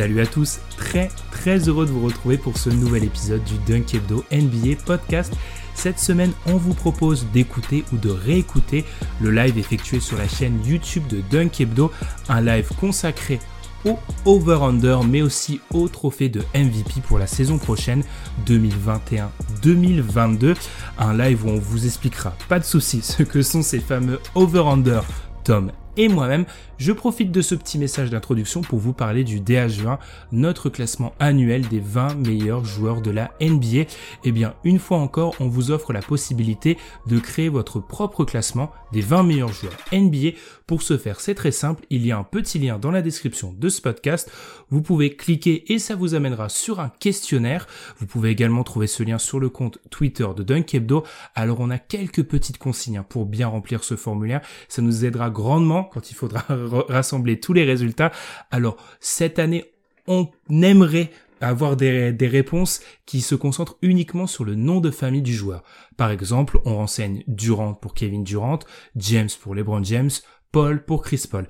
Salut à tous, très très heureux de vous retrouver pour ce nouvel épisode du Dunk Hebdo NBA podcast. Cette semaine, on vous propose d'écouter ou de réécouter le live effectué sur la chaîne YouTube de Dunk Hebdo, un live consacré au over-under, mais aussi au trophée de MVP pour la saison prochaine 2021-2022. Un live où on vous expliquera, pas de soucis, ce que sont ces fameux over-under Tom et moi-même, je profite de ce petit message d'introduction pour vous parler du DH20, notre classement annuel des 20 meilleurs joueurs de la NBA. Eh bien, une fois encore, on vous offre la possibilité de créer votre propre classement des 20 meilleurs joueurs NBA. Pour ce faire, c'est très simple, il y a un petit lien dans la description de ce podcast. Vous pouvez cliquer et ça vous amènera sur un questionnaire. Vous pouvez également trouver ce lien sur le compte Twitter de Dunkebdo. Alors on a quelques petites consignes hein, pour bien remplir ce formulaire. Ça nous aidera grandement quand il faudra rassembler tous les résultats. Alors cette année, on aimerait avoir des, des, réponses qui se concentrent uniquement sur le nom de famille du joueur. Par exemple, on renseigne Durant pour Kevin Durant, James pour LeBron James, Paul pour Chris Paul.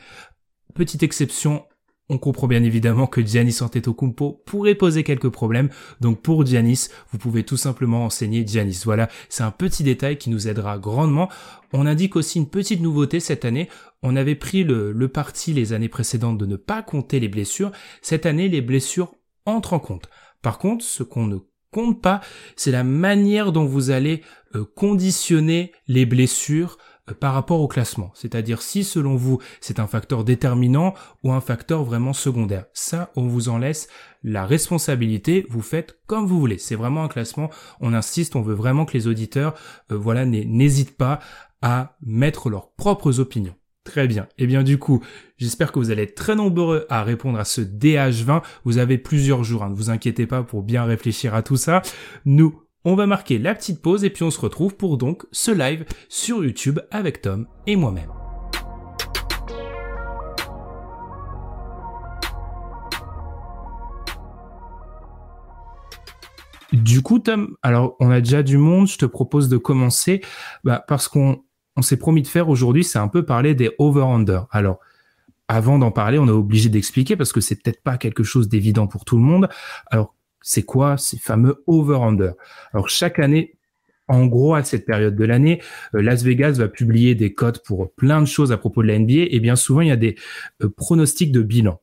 Petite exception, on comprend bien évidemment que Giannis Antetokounmpo pourrait poser quelques problèmes. Donc pour Giannis, vous pouvez tout simplement enseigner Giannis. Voilà, c'est un petit détail qui nous aidera grandement. On indique aussi une petite nouveauté cette année. On avait pris le, le parti les années précédentes de ne pas compter les blessures. Cette année, les blessures entrent en compte. Par contre, ce qu'on ne compte pas, c'est la manière dont vous allez euh, conditionner les blessures par rapport au classement. C'est-à-dire si selon vous c'est un facteur déterminant ou un facteur vraiment secondaire. Ça, on vous en laisse la responsabilité, vous faites comme vous voulez. C'est vraiment un classement, on insiste, on veut vraiment que les auditeurs euh, voilà, n'hésitent pas à mettre leurs propres opinions. Très bien. Et eh bien du coup, j'espère que vous allez être très nombreux à répondre à ce DH20. Vous avez plusieurs jours, hein, ne vous inquiétez pas pour bien réfléchir à tout ça. Nous, on va marquer la petite pause et puis on se retrouve pour donc ce live sur YouTube avec Tom et moi-même. Du coup, Tom, alors on a déjà du monde, je te propose de commencer bah, parce qu'on on, s'est promis de faire aujourd'hui, c'est un peu parler des over-under. Alors, avant d'en parler, on est obligé d'expliquer parce que c'est peut-être pas quelque chose d'évident pour tout le monde. Alors, c'est quoi ces fameux over-under? Alors chaque année, en gros, à cette période de l'année, euh, Las Vegas va publier des codes pour plein de choses à propos de la NBA et bien souvent, il y a des euh, pronostics de bilan.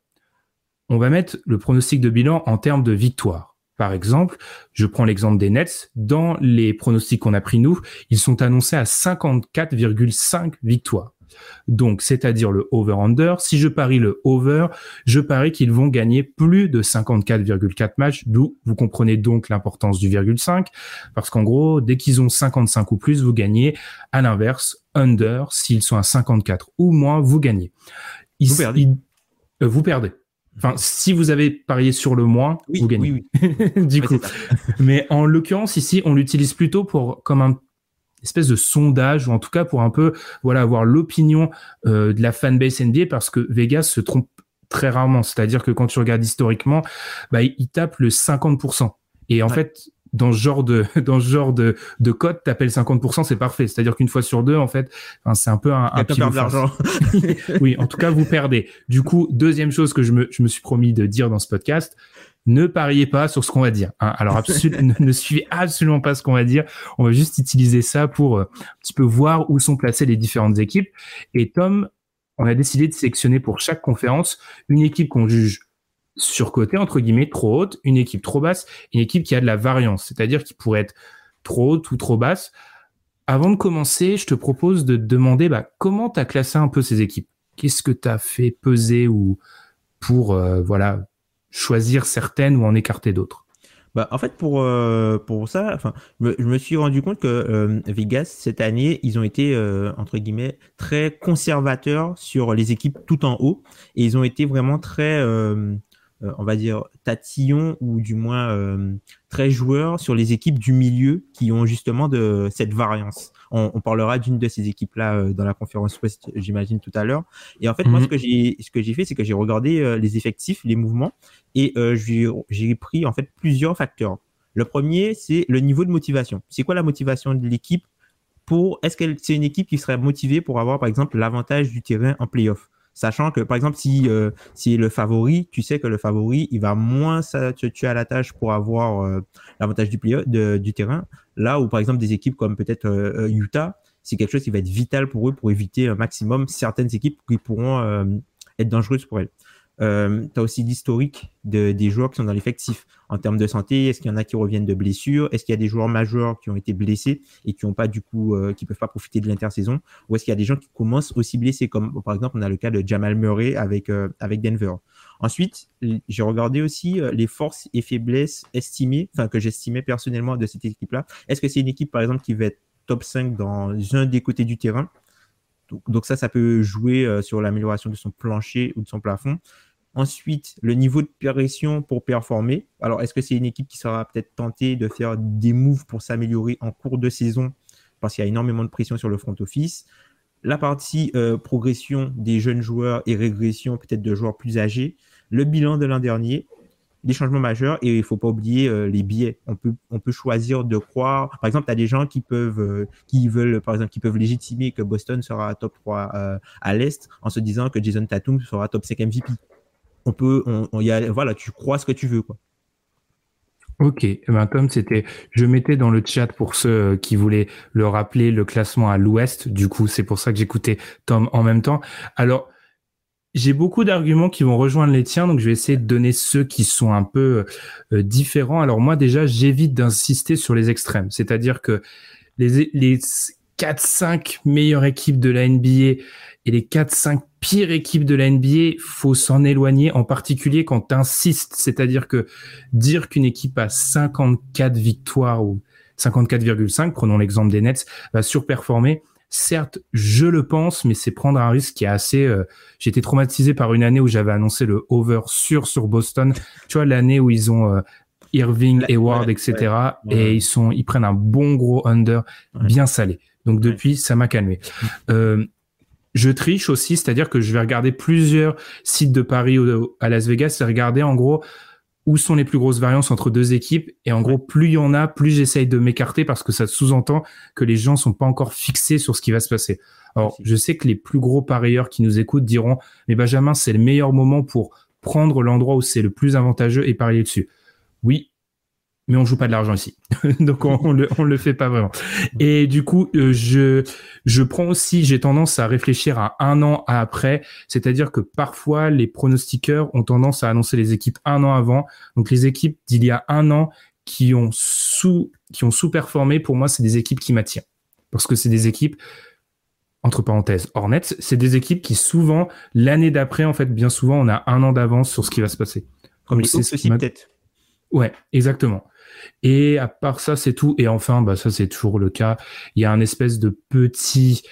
On va mettre le pronostic de bilan en termes de victoire. Par exemple, je prends l'exemple des Nets. Dans les pronostics qu'on a pris nous, ils sont annoncés à 54,5 victoires. Donc, c'est-à-dire le over-under. Si je parie le over, je parie qu'ils vont gagner plus de 54,4 matchs, d'où vous comprenez donc l'importance du virgule 5, parce qu'en gros, dès qu'ils ont 55 ou plus, vous gagnez. À l'inverse, under, s'ils sont à 54 ou moins, vous gagnez. vous perdez. Euh, vous perdez. Enfin, si vous avez parié sur le moins, vous gagnez. Oui, oui. du coup. Mais en l'occurrence, ici, on l'utilise plutôt pour comme un espèce de sondage ou en tout cas pour un peu voilà avoir l'opinion euh, de la fanbase NBA parce que Vegas se trompe très rarement. C'est-à-dire que quand tu regardes historiquement, bah, il, tape le 50%. Et en fait, dans ce genre de dans ce genre de de code, t'appelles 50%, c'est parfait. C'est-à-dire qu'une fois sur deux, en fait, c'est un peu un, un de l'argent. oui, en tout cas, vous perdez. Du coup, deuxième chose que je me je me suis promis de dire dans ce podcast, ne pariez pas sur ce qu'on va dire. Hein. Alors absolument, ne, suivez absolument pas ce qu'on va dire. On va juste utiliser ça pour euh, un petit peu voir où sont placées les différentes équipes. Et Tom, on a décidé de sélectionner pour chaque conférence une équipe qu'on juge surcotée, entre guillemets, trop haute, une équipe trop basse, une équipe qui a de la variance, c'est-à-dire qui pourrait être trop haute ou trop basse. Avant de commencer, je te propose de te demander bah, comment tu as classé un peu ces équipes? Qu'est-ce que tu as fait peser ou pour euh, voilà choisir certaines ou en écarter d'autres? Bah, en fait, pour, euh, pour ça, je me suis rendu compte que euh, Vegas, cette année, ils ont été, entre guillemets, très conservateurs sur les équipes tout en haut. Et ils ont été vraiment très, on va dire, tatillon ou du moins euh, très joueur sur les équipes du milieu qui ont justement de cette variance. On, parlera d'une de ces équipes-là euh, dans la conférence Ouest, j'imagine tout à l'heure. Et en fait, moi, ce mhm. que j'ai ce que j'ai fait, c'est que j'ai regardé les effectifs, les mouvements, et j'ai pris en fait plusieurs facteurs. Le premier, c'est le niveau de motivation. C'est quoi la motivation de l'équipe pour Est-ce que c'est une équipe qui serait motivée pour avoir, par exemple, l'avantage du terrain en playoff? Sachant que, par exemple, si, euh, si le favori, tu sais que le favori, il va moins se tuer à la tâche pour avoir euh, l'avantage du, du terrain. Là où, par exemple, des équipes comme peut-être euh, Utah, c'est quelque chose qui va être vital pour eux pour éviter un maximum certaines équipes qui pourront être dangereuses pour elles. Euh, tu as aussi l'historique de, des joueurs qui sont dans l'effectif en termes de santé. Est-ce qu'il y en a qui reviennent de blessures? Est-ce qu'il y a des joueurs majeurs qui ont été blessés et qui ont pas du coup, euh, qui peuvent pas profiter de l'intersaison? Ou est-ce qu'il y a des gens qui commencent aussi blessés Comme par exemple, on a le cas de Jamal Murray avec euh, avec Denver. Ensuite, j'ai regardé aussi les forces et faiblesses estimées, enfin que j'estimais personnellement de cette équipe-là. Est-ce que c'est une équipe par exemple qui va être top 5 dans un des côtés du terrain? Donc, ça, ça peut jouer sur l'amélioration de son plancher ou de son plafond. Ensuite, le niveau de pression pour performer. Alors, est-ce que c'est une équipe qui sera peut-être tentée de faire des moves pour s'améliorer en cours de saison? Parce qu'il y a énormément de pression sur le front office La partie euh, progression des jeunes joueurs et régression peut-être de joueurs plus âgés. Le bilan de l'an dernier, des changements majeurs et il ne faut pas oublier euh, les biais. On peut, on peut choisir de croire. Par exemple, tu as des gens qui peuvent, euh, qui veulent, par exemple, qui peuvent légitimer que Boston sera top 3 à l'Est en se disant que Jason Tatum sera top 5 MVP on peut, y a, voilà, tu crois ce que tu veux, quoi. Ok, eh ben comme c'était, je mettais dans le chat pour ceux qui voulaient le rappeler le classement à l'ouest. Du coup, c'est pour ça que j'écoutais Tom en même temps. Alors, j'ai beaucoup d'arguments qui vont rejoindre les tiens, donc je vais essayer de donner ceux qui sont un peu euh, différents. Alors moi déjà, j'évite d'insister sur les extrêmes, c'est-à-dire que les 4-5 meilleures équipes de la NBA et les 4-5 pires équipes de la NBA, faut s'en éloigner, en particulier quand tu insistes. C'est-à-dire que dire qu'une équipe a 54 victoires ou 54,5, prenons l'exemple des Nets, va surperformer. Certes, je le pense, mais c'est prendre un risque qui est assez. Euh, J'ai été traumatisé par une année où j'avais annoncé le over sur sur Boston. Tu vois l'année où ils ont euh, Irving, Hayward, etc. Et ils sont, ils prennent un bon gros under bien salé. Donc depuis, ça m'a calmé. Euh, je triche aussi, c'est-à-dire que je vais regarder plusieurs sites de Paris ou à Las Vegas et regarder en gros où sont les plus grosses variances entre deux équipes. Et en gros, plus il y en a, plus j'essaye de m'écarter parce que ça sous-entend que les gens sont pas encore fixés sur ce qui va se passer. Alors, je sais que les plus gros parieurs qui nous écoutent diront, mais Benjamin, c'est le meilleur moment pour prendre l'endroit où c'est le plus avantageux et parier dessus. Oui, mais on joue pas de l'argent ici, donc on, on, le on le fait pas vraiment. Et du coup, euh, je je prends aussi, j'ai tendance à réfléchir à un an après, c'est-à-dire que parfois les pronostiqueurs ont tendance à annoncer les équipes un an avant. Donc les équipes d'il y a un an qui ont sous qui ont sous-performé, pour moi, c'est des équipes qui m'attirent parce que c'est des équipes entre parenthèses Hornets, c'est des équipes qui souvent l'année d'après, en fait, bien souvent, on a un an d'avance sur ce qui va se passer. Comme les ceci peut-être. Ouais, exactement. Et à part ça, c'est tout. Et enfin, bah ça c'est toujours le cas. Il y a un espèce de petit,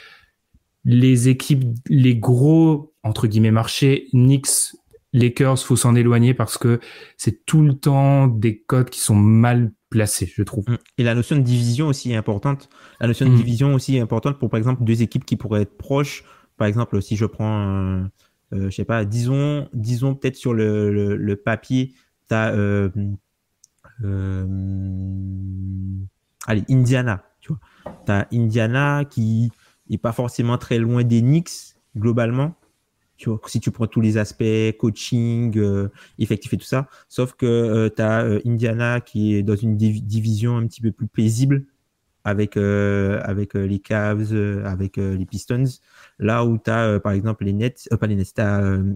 les équipes, les gros entre guillemets marchés, Knicks, Lakers, faut s'en éloigner parce que c'est tout le temps des codes qui sont mal placés, je trouve. Mm. Et la notion de division aussi est importante. La notion de mm. division aussi est importante pour par exemple deux équipes qui pourraient être proches. Par exemple, si je prends, euh, je sais pas, disons, disons peut-être sur le, le, papier, tu as euh, euh, allez, Indiana, tu vois. T'as Indiana qui est pas forcément très loin des Knicks, globalement. Tu vois, si tu prends tous les aspects coaching, euh, effectif et tout ça. Sauf que euh, tu as Indiana qui est dans une division un petit peu plus paisible avec, avec les Cavs, avec les Pistons. Là où tu as, par exemple, les Nets, pas les Nets,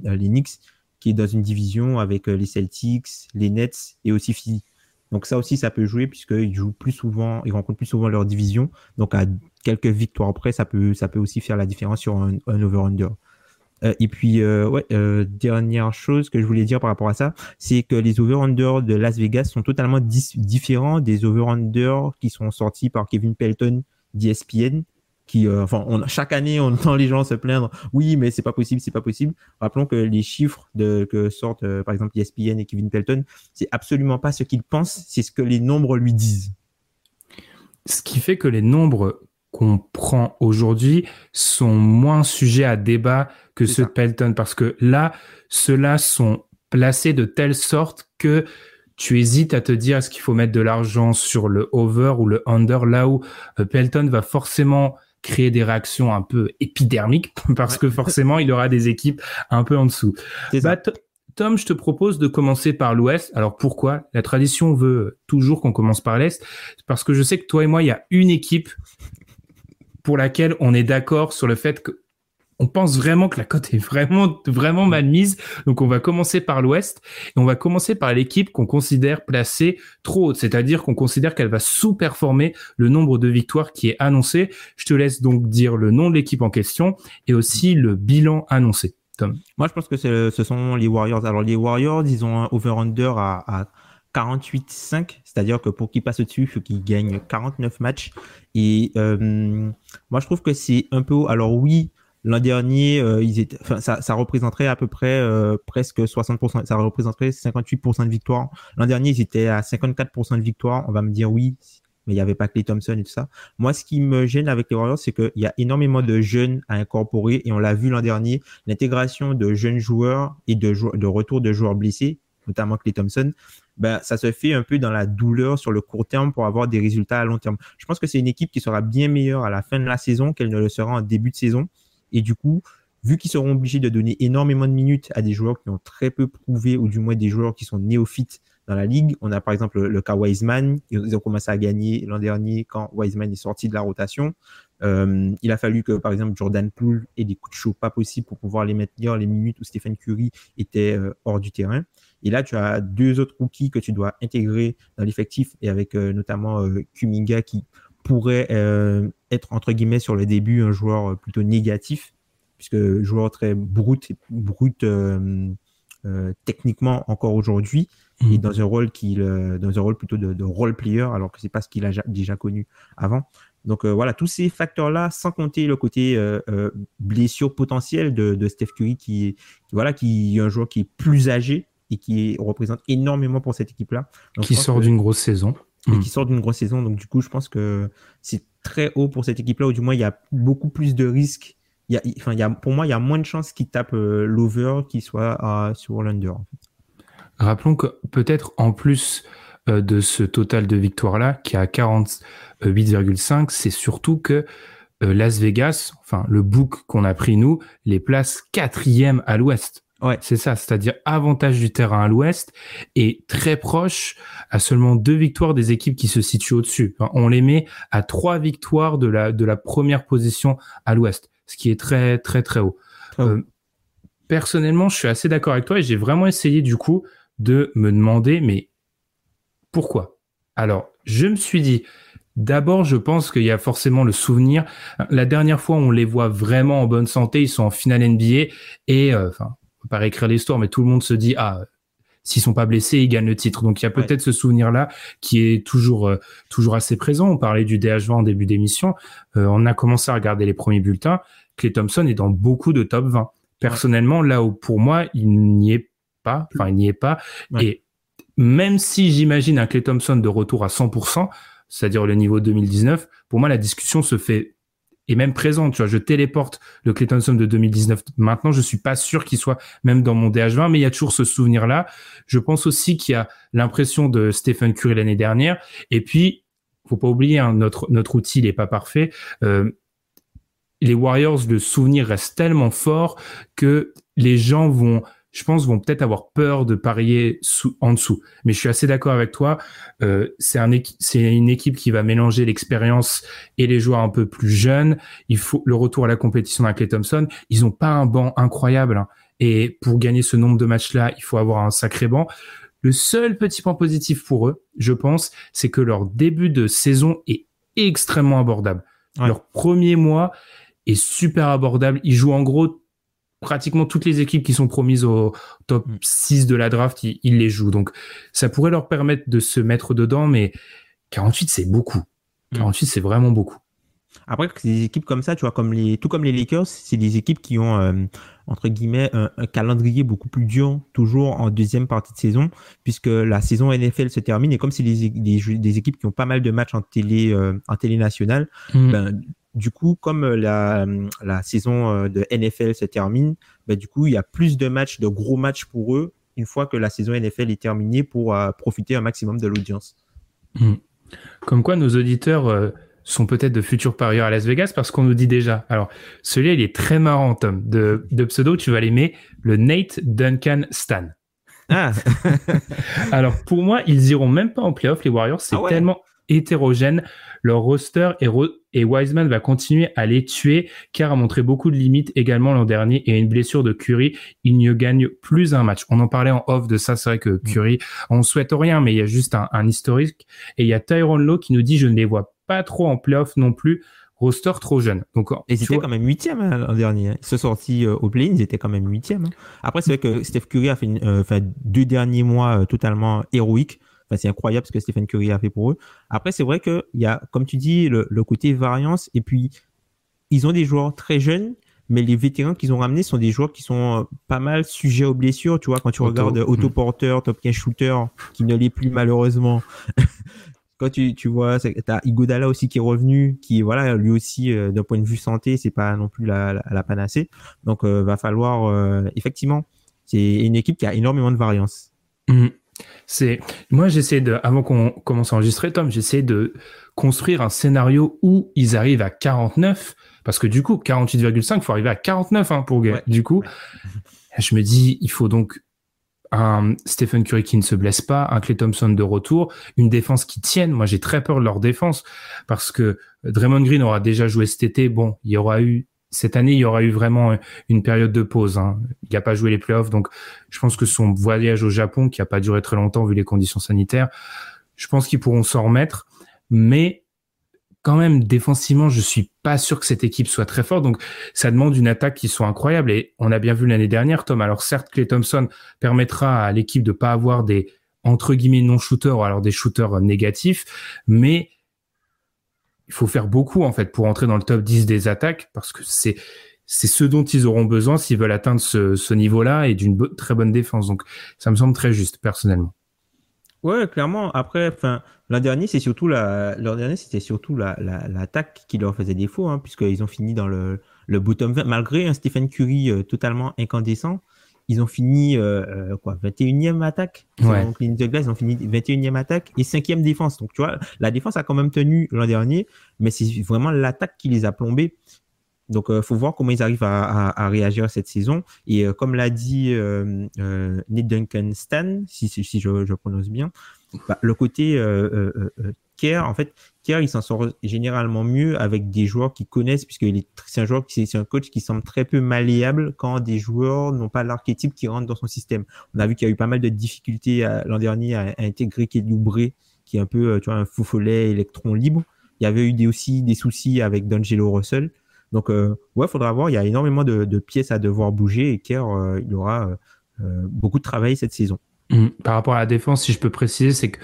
les Knicks qui est dans une division avec les Celtics, les Nets et aussi Philly. Donc ça aussi, ça peut jouer puisqu'ils jouent plus souvent, ils rencontrent plus souvent leur division. Donc à quelques victoires près, ça peut, ça peut aussi faire la différence sur un, over-under. Euh, et puis, euh, ouais, euh, dernière chose que je voulais dire par rapport à ça, c'est que les over-under de Las Vegas sont totalement différents des over-under qui sont sortis par Kevin Pelton d'ESPN qui, euh, enfin, on, chaque année, on entend les gens se plaindre. Oui, mais c'est pas possible, c'est pas possible. Rappelons que les chiffres de, que sortent, euh, par exemple, ESPN et Kevin Pelton, c'est absolument pas ce qu'ils pensent, c'est ce que les nombres lui disent. Ce qui fait que les nombres qu'on prend aujourd'hui sont moins sujets à débat que ceux de Pelton, parce que là, ceux-là sont placés de telle sorte que tu hésites à te dire est-ce qu'il faut mettre de l'argent sur le over ou le under, là où euh, Pelton va forcément créer des réactions un peu épidermiques parce que forcément il aura des équipes un peu en dessous. Bah, Tom, je te propose de commencer par l'Ouest. Alors pourquoi? La tradition veut toujours qu'on commence par l'Est, parce que je sais que toi et moi, il y a une équipe pour laquelle on est d'accord sur le fait que on pense vraiment que la cote est vraiment, vraiment mal mise. Donc, on va commencer par l'Ouest et on va commencer par l'équipe qu'on considère placée trop haute. C'est-à-dire qu'on considère qu'elle va sous-performer le nombre de victoires qui est annoncé. Je te laisse donc dire le nom de l'équipe en question et aussi le bilan annoncé. Tom. Moi, je pense que ce sont les Warriors. Alors, les Warriors, ils ont un over-under à, à 48-5, c'est-à-dire que pour qu'ils passent au-dessus, il faut qu'ils gagnent 49 matchs. Et euh, moi, je trouve que c'est un peu haut. Alors oui, L'an dernier, euh, ça, représenterait à peu près euh, presque 60%, ça représenterait 58% de victoire. L'an dernier, ils étaient à 54% de victoire. On va me dire oui, mais il n'y avait pas Clay Thompson et tout ça. Moi, ce qui me gêne avec les Warriors, c'est qu'il y a énormément de jeunes à incorporer et on l'a vu l'an dernier, l'intégration de jeunes joueurs et de, de retour de joueurs blessés, notamment Clay Thompson, ben, ça se fait un peu dans la douleur sur le court terme pour avoir des résultats à long terme. Je pense que c'est une équipe qui sera bien meilleure à la fin de la saison qu'elle ne le sera en début de saison. Et du coup, vu qu'ils seront obligés de donner énormément de minutes à des joueurs qui ont très peu prouvé, ou du moins des joueurs qui sont néophytes dans la ligue, on a par exemple le, cas Wiseman, ils ont commencé à gagner l'an dernier quand Wiseman est sorti de la rotation. Euh, il a fallu que par exemple Jordan Poole ait des coups de chaud pas possibles pour pouvoir les mettre les minutes où Stephen Curry était euh, hors du terrain. Et là, tu as deux autres rookies que tu dois intégrer dans l'effectif et avec euh, notamment Kuminga qui pourrait être entre guillemets sur le début un joueur plutôt négatif, puisque joueur très brut, brut euh, euh, techniquement encore aujourd'hui, et mhm. dans un rôle qui, dans un rôle plutôt de, role player, alors que c'est pas ce qu'il a déjà connu avant. Donc voilà, tous ces facteurs-là, sans compter le côté blessure potentielle de, de, Steph Curry, qui, voilà, qui est un joueur qui est plus âgé et qui représente énormément pour cette équipe-là. Qui sort d'une grosse saison mais hmm. qui sort d'une grosse saison. Donc, du coup, je pense que c'est très haut pour cette équipe-là, ou du moins, il y a beaucoup plus de risques. Il y a, enfin, il y a, pour moi, il y a moins de chances qu'il tape euh, l'over qu'il soit sur l'under. Rappelons que peut-être en plus euh, de ce total de victoires-là, qui est à 48,5, c'est surtout que euh, Las Vegas, enfin le book qu'on a pris nous, les place quatrième à l'ouest. Ouais, c'est ça, c'est-à-dire avantage du terrain à l'ouest et très proche à seulement deux victoires des équipes qui se situent au-dessus. on les met à trois victoires de la, de la première position à l'ouest, ce qui est très très très haut. Euh, personnellement, je suis assez d'accord avec toi et j'ai vraiment essayé du coup de me demander mais pourquoi? Alors, je me suis dit, D'abord, je pense qu'il y a forcément le souvenir. La dernière fois, on les voit vraiment en bonne santé. Ils sont en finale NBA et, euh, enfin, pas réécrire l'histoire, mais tout le monde se dit ah s'ils sont pas blessés, ils gagnent le titre. Donc il y a peut-être ce souvenir-là qui est toujours euh, toujours assez présent. On parlait du DH20 en début d'émission. Euh, on a commencé à regarder les premiers bulletins. Clay Thompson est dans beaucoup de top 20. Personnellement, là où pour moi il n'y est pas, enfin il n'y est pas. Et même si j'imagine un Clay Thompson de retour à 100%, c'est-à-dire le niveau 2019, pour moi la discussion se fait et même présent. Tu vois, je téléporte le Clay Thompson de 2019. Maintenant, je suis pas sûr qu'il soit même dans mon DH20, mais il y a toujours ce souvenir-là. Je pense aussi qu'il y a l'impression de Stephen Curry l'année dernière. Et puis, faut pas oublier, hein, notre notre outil n'est pas parfait. Euh, les Warriors, le souvenir reste tellement fort que les gens vont je pense, vont peut-être avoir peur de parier sous, en dessous. Mais je suis assez d'accord avec toi. Euh, c'est un une équipe qui va mélanger l'expérience et les joueurs un peu plus jeunes. Il faut le retour à la compétition avec Clay Thompson. Ils ont pas un banc incroyable. Hein. Et pour gagner ce nombre de matchs-là, il faut avoir un sacré banc. Le seul petit point positif pour eux, je pense, c'est que leur début de saison est extrêmement abordable. Leur premier mois est super abordable. Ils jouent en gros pratiquement toutes les équipes qui sont promises au top 6 mm. de la draft, ils, les jouent. Donc ça pourrait leur permettre de se mettre dedans, mais 48 c'est beaucoup. 48 mm. c'est vraiment beaucoup. Après, des équipes comme ça, tu vois, comme les, tout comme les Lakers, c'est des équipes qui ont, euh, entre guillemets, un, calendrier beaucoup plus dur, toujours en deuxième partie de saison, puisque la saison NFL se termine. Et comme c'est des, des, équipes qui ont pas mal de matchs en télé, euh, en télé nationale, mm. ben, du coup, comme la, la saison euh, de NFL se termine, ben, du coup, il y a plus de matchs, de gros matchs pour eux, une fois que la saison NFL est terminée, pour profiter un maximum de l'audience. Mm. Comme quoi, nos auditeurs sont peut-être de futurs parieurs à Las Vegas parce qu'on nous dit déjà. Alors, celui-là, il est très marrant, Tom. De, de pseudo, tu vas l'aimer. Le Nate Duncan Stan. Ah. Alors, pour moi, ils iront même pas en playoff, les Warriors. C'est ah tellement hétérogène. Leur roster et, et Wiseman va continuer à les tuer car a montré beaucoup de limites également l'an dernier et une blessure de Curry, il ne gagne plus un match. On en parlait en off de ça, c'est vrai que mm. Curry, on souhaite rien, mais il y a juste un, un historique. Et il y a Tyrone Lowe qui nous dit je ne les vois pas trop en playoff non plus. Roster trop jeune. Donc, et ils étaient quand même huitième hein, l'an dernier. Hein. Ils se sont sortis euh, au play ils étaient quand même huitième. Hein. Après, c'est vrai que Steph Curry a fait, euh, deux derniers mois euh, totalement héroïques. Enfin, c'est incroyable ce que Stephen Curry a fait pour eux. Après, c'est vrai qu'il y a, comme tu dis, le, côté variance. Et puis, ils ont des joueurs très jeunes, mais les vétérans qu'ils ont ramenés sont des joueurs qui sont pas mal sujets aux blessures. Tu vois, quand tu regardes hmm. autoporteur, top 15 shooter, qui ne l'est plus malheureusement. quand tu, tu vois, t'as Igodala aussi qui est revenu, qui voilà, lui aussi euh, d'un point de vue santé, c'est pas non plus la, la, panacée. Donc euh, va falloir euh, effectivement, c'est une équipe qui a énormément de variance. Mmh. C'est moi j'essaie de avant qu'on commence à enregistrer Tom, j'essaie de construire un scénario où ils arrivent à 49 parce que du coup 48,5 faut arriver à 49 hein, pour du coup je me dis il faut donc un Stephen Curry qui ne se blesse pas, un Clay Thompson de retour, une défense qui tienne. Moi, j'ai très peur de leur défense parce que Draymond Green aura déjà joué cet été. Bon, il y aura eu cette année, il y aura eu vraiment une période de pause. Hein. Il n'a pas joué les playoffs, donc je pense que son voyage au Japon, qui n'a pas duré très longtemps vu les conditions sanitaires, je pense qu'ils pourront s'en remettre. Mais quand même défensivement, je suis pas sûr que cette équipe soit très forte. Donc, ça demande une attaque qui soit incroyable. Et on a bien vu l'année dernière, Tom. Alors, certes, Clay Thompson permettra à l'équipe de pas avoir des entre guillemets non-shooters alors des shooters négatifs, mais il faut faire beaucoup en fait pour entrer dans le top 10 des attaques parce que c'est ce dont ils auront besoin s'ils veulent atteindre ce, niveau-là et d'une très bonne défense. Donc, ça me semble très juste personnellement. Ouais, clairement. Après, l'an dernier, c'est surtout la, c'était surtout la, l'attaque qui leur faisait défaut, hein, puisqu'ils ont fini dans le, le bottom 20. Malgré un Stephen Curry euh, totalement incandescent, ils ont fini, euh, euh quoi, 21e attaque. Ouais. Donc, les ils ont fini 21e attaque et 5e défense. Donc, tu vois, la défense a quand même tenu l'an dernier, mais c'est vraiment l'attaque qui les a plombés. Donc, il euh, faut voir comment ils arrivent à, à, réagir cette saison. Et euh, comme l'a dit euh, euh, Nate Duncan Stan, si, si je, je, prononce bien, bah, le côté euh, Care, en fait, Care, il s'en sort généralement mieux avec des joueurs qui connaissent, puisque c'est un joueur, c'est un coach qui semble très peu malléable quand des joueurs n'ont pas l'archétype qui rentre dans son système. On a vu qu'il y a eu pas mal de difficultés l'an dernier à, à intégrer Kelly qui est un peu, tu vois, un fou follet électron libre. Il y avait eu aussi des soucis avec D'Angelo Russell. Donc, euh, ouais, faudra voir. Il y a énormément de, pièces à devoir bouger et Kerr, euh, il aura euh, euh, beaucoup de travail cette saison. Mmh. Par rapport à la défense, si je peux préciser, c'est que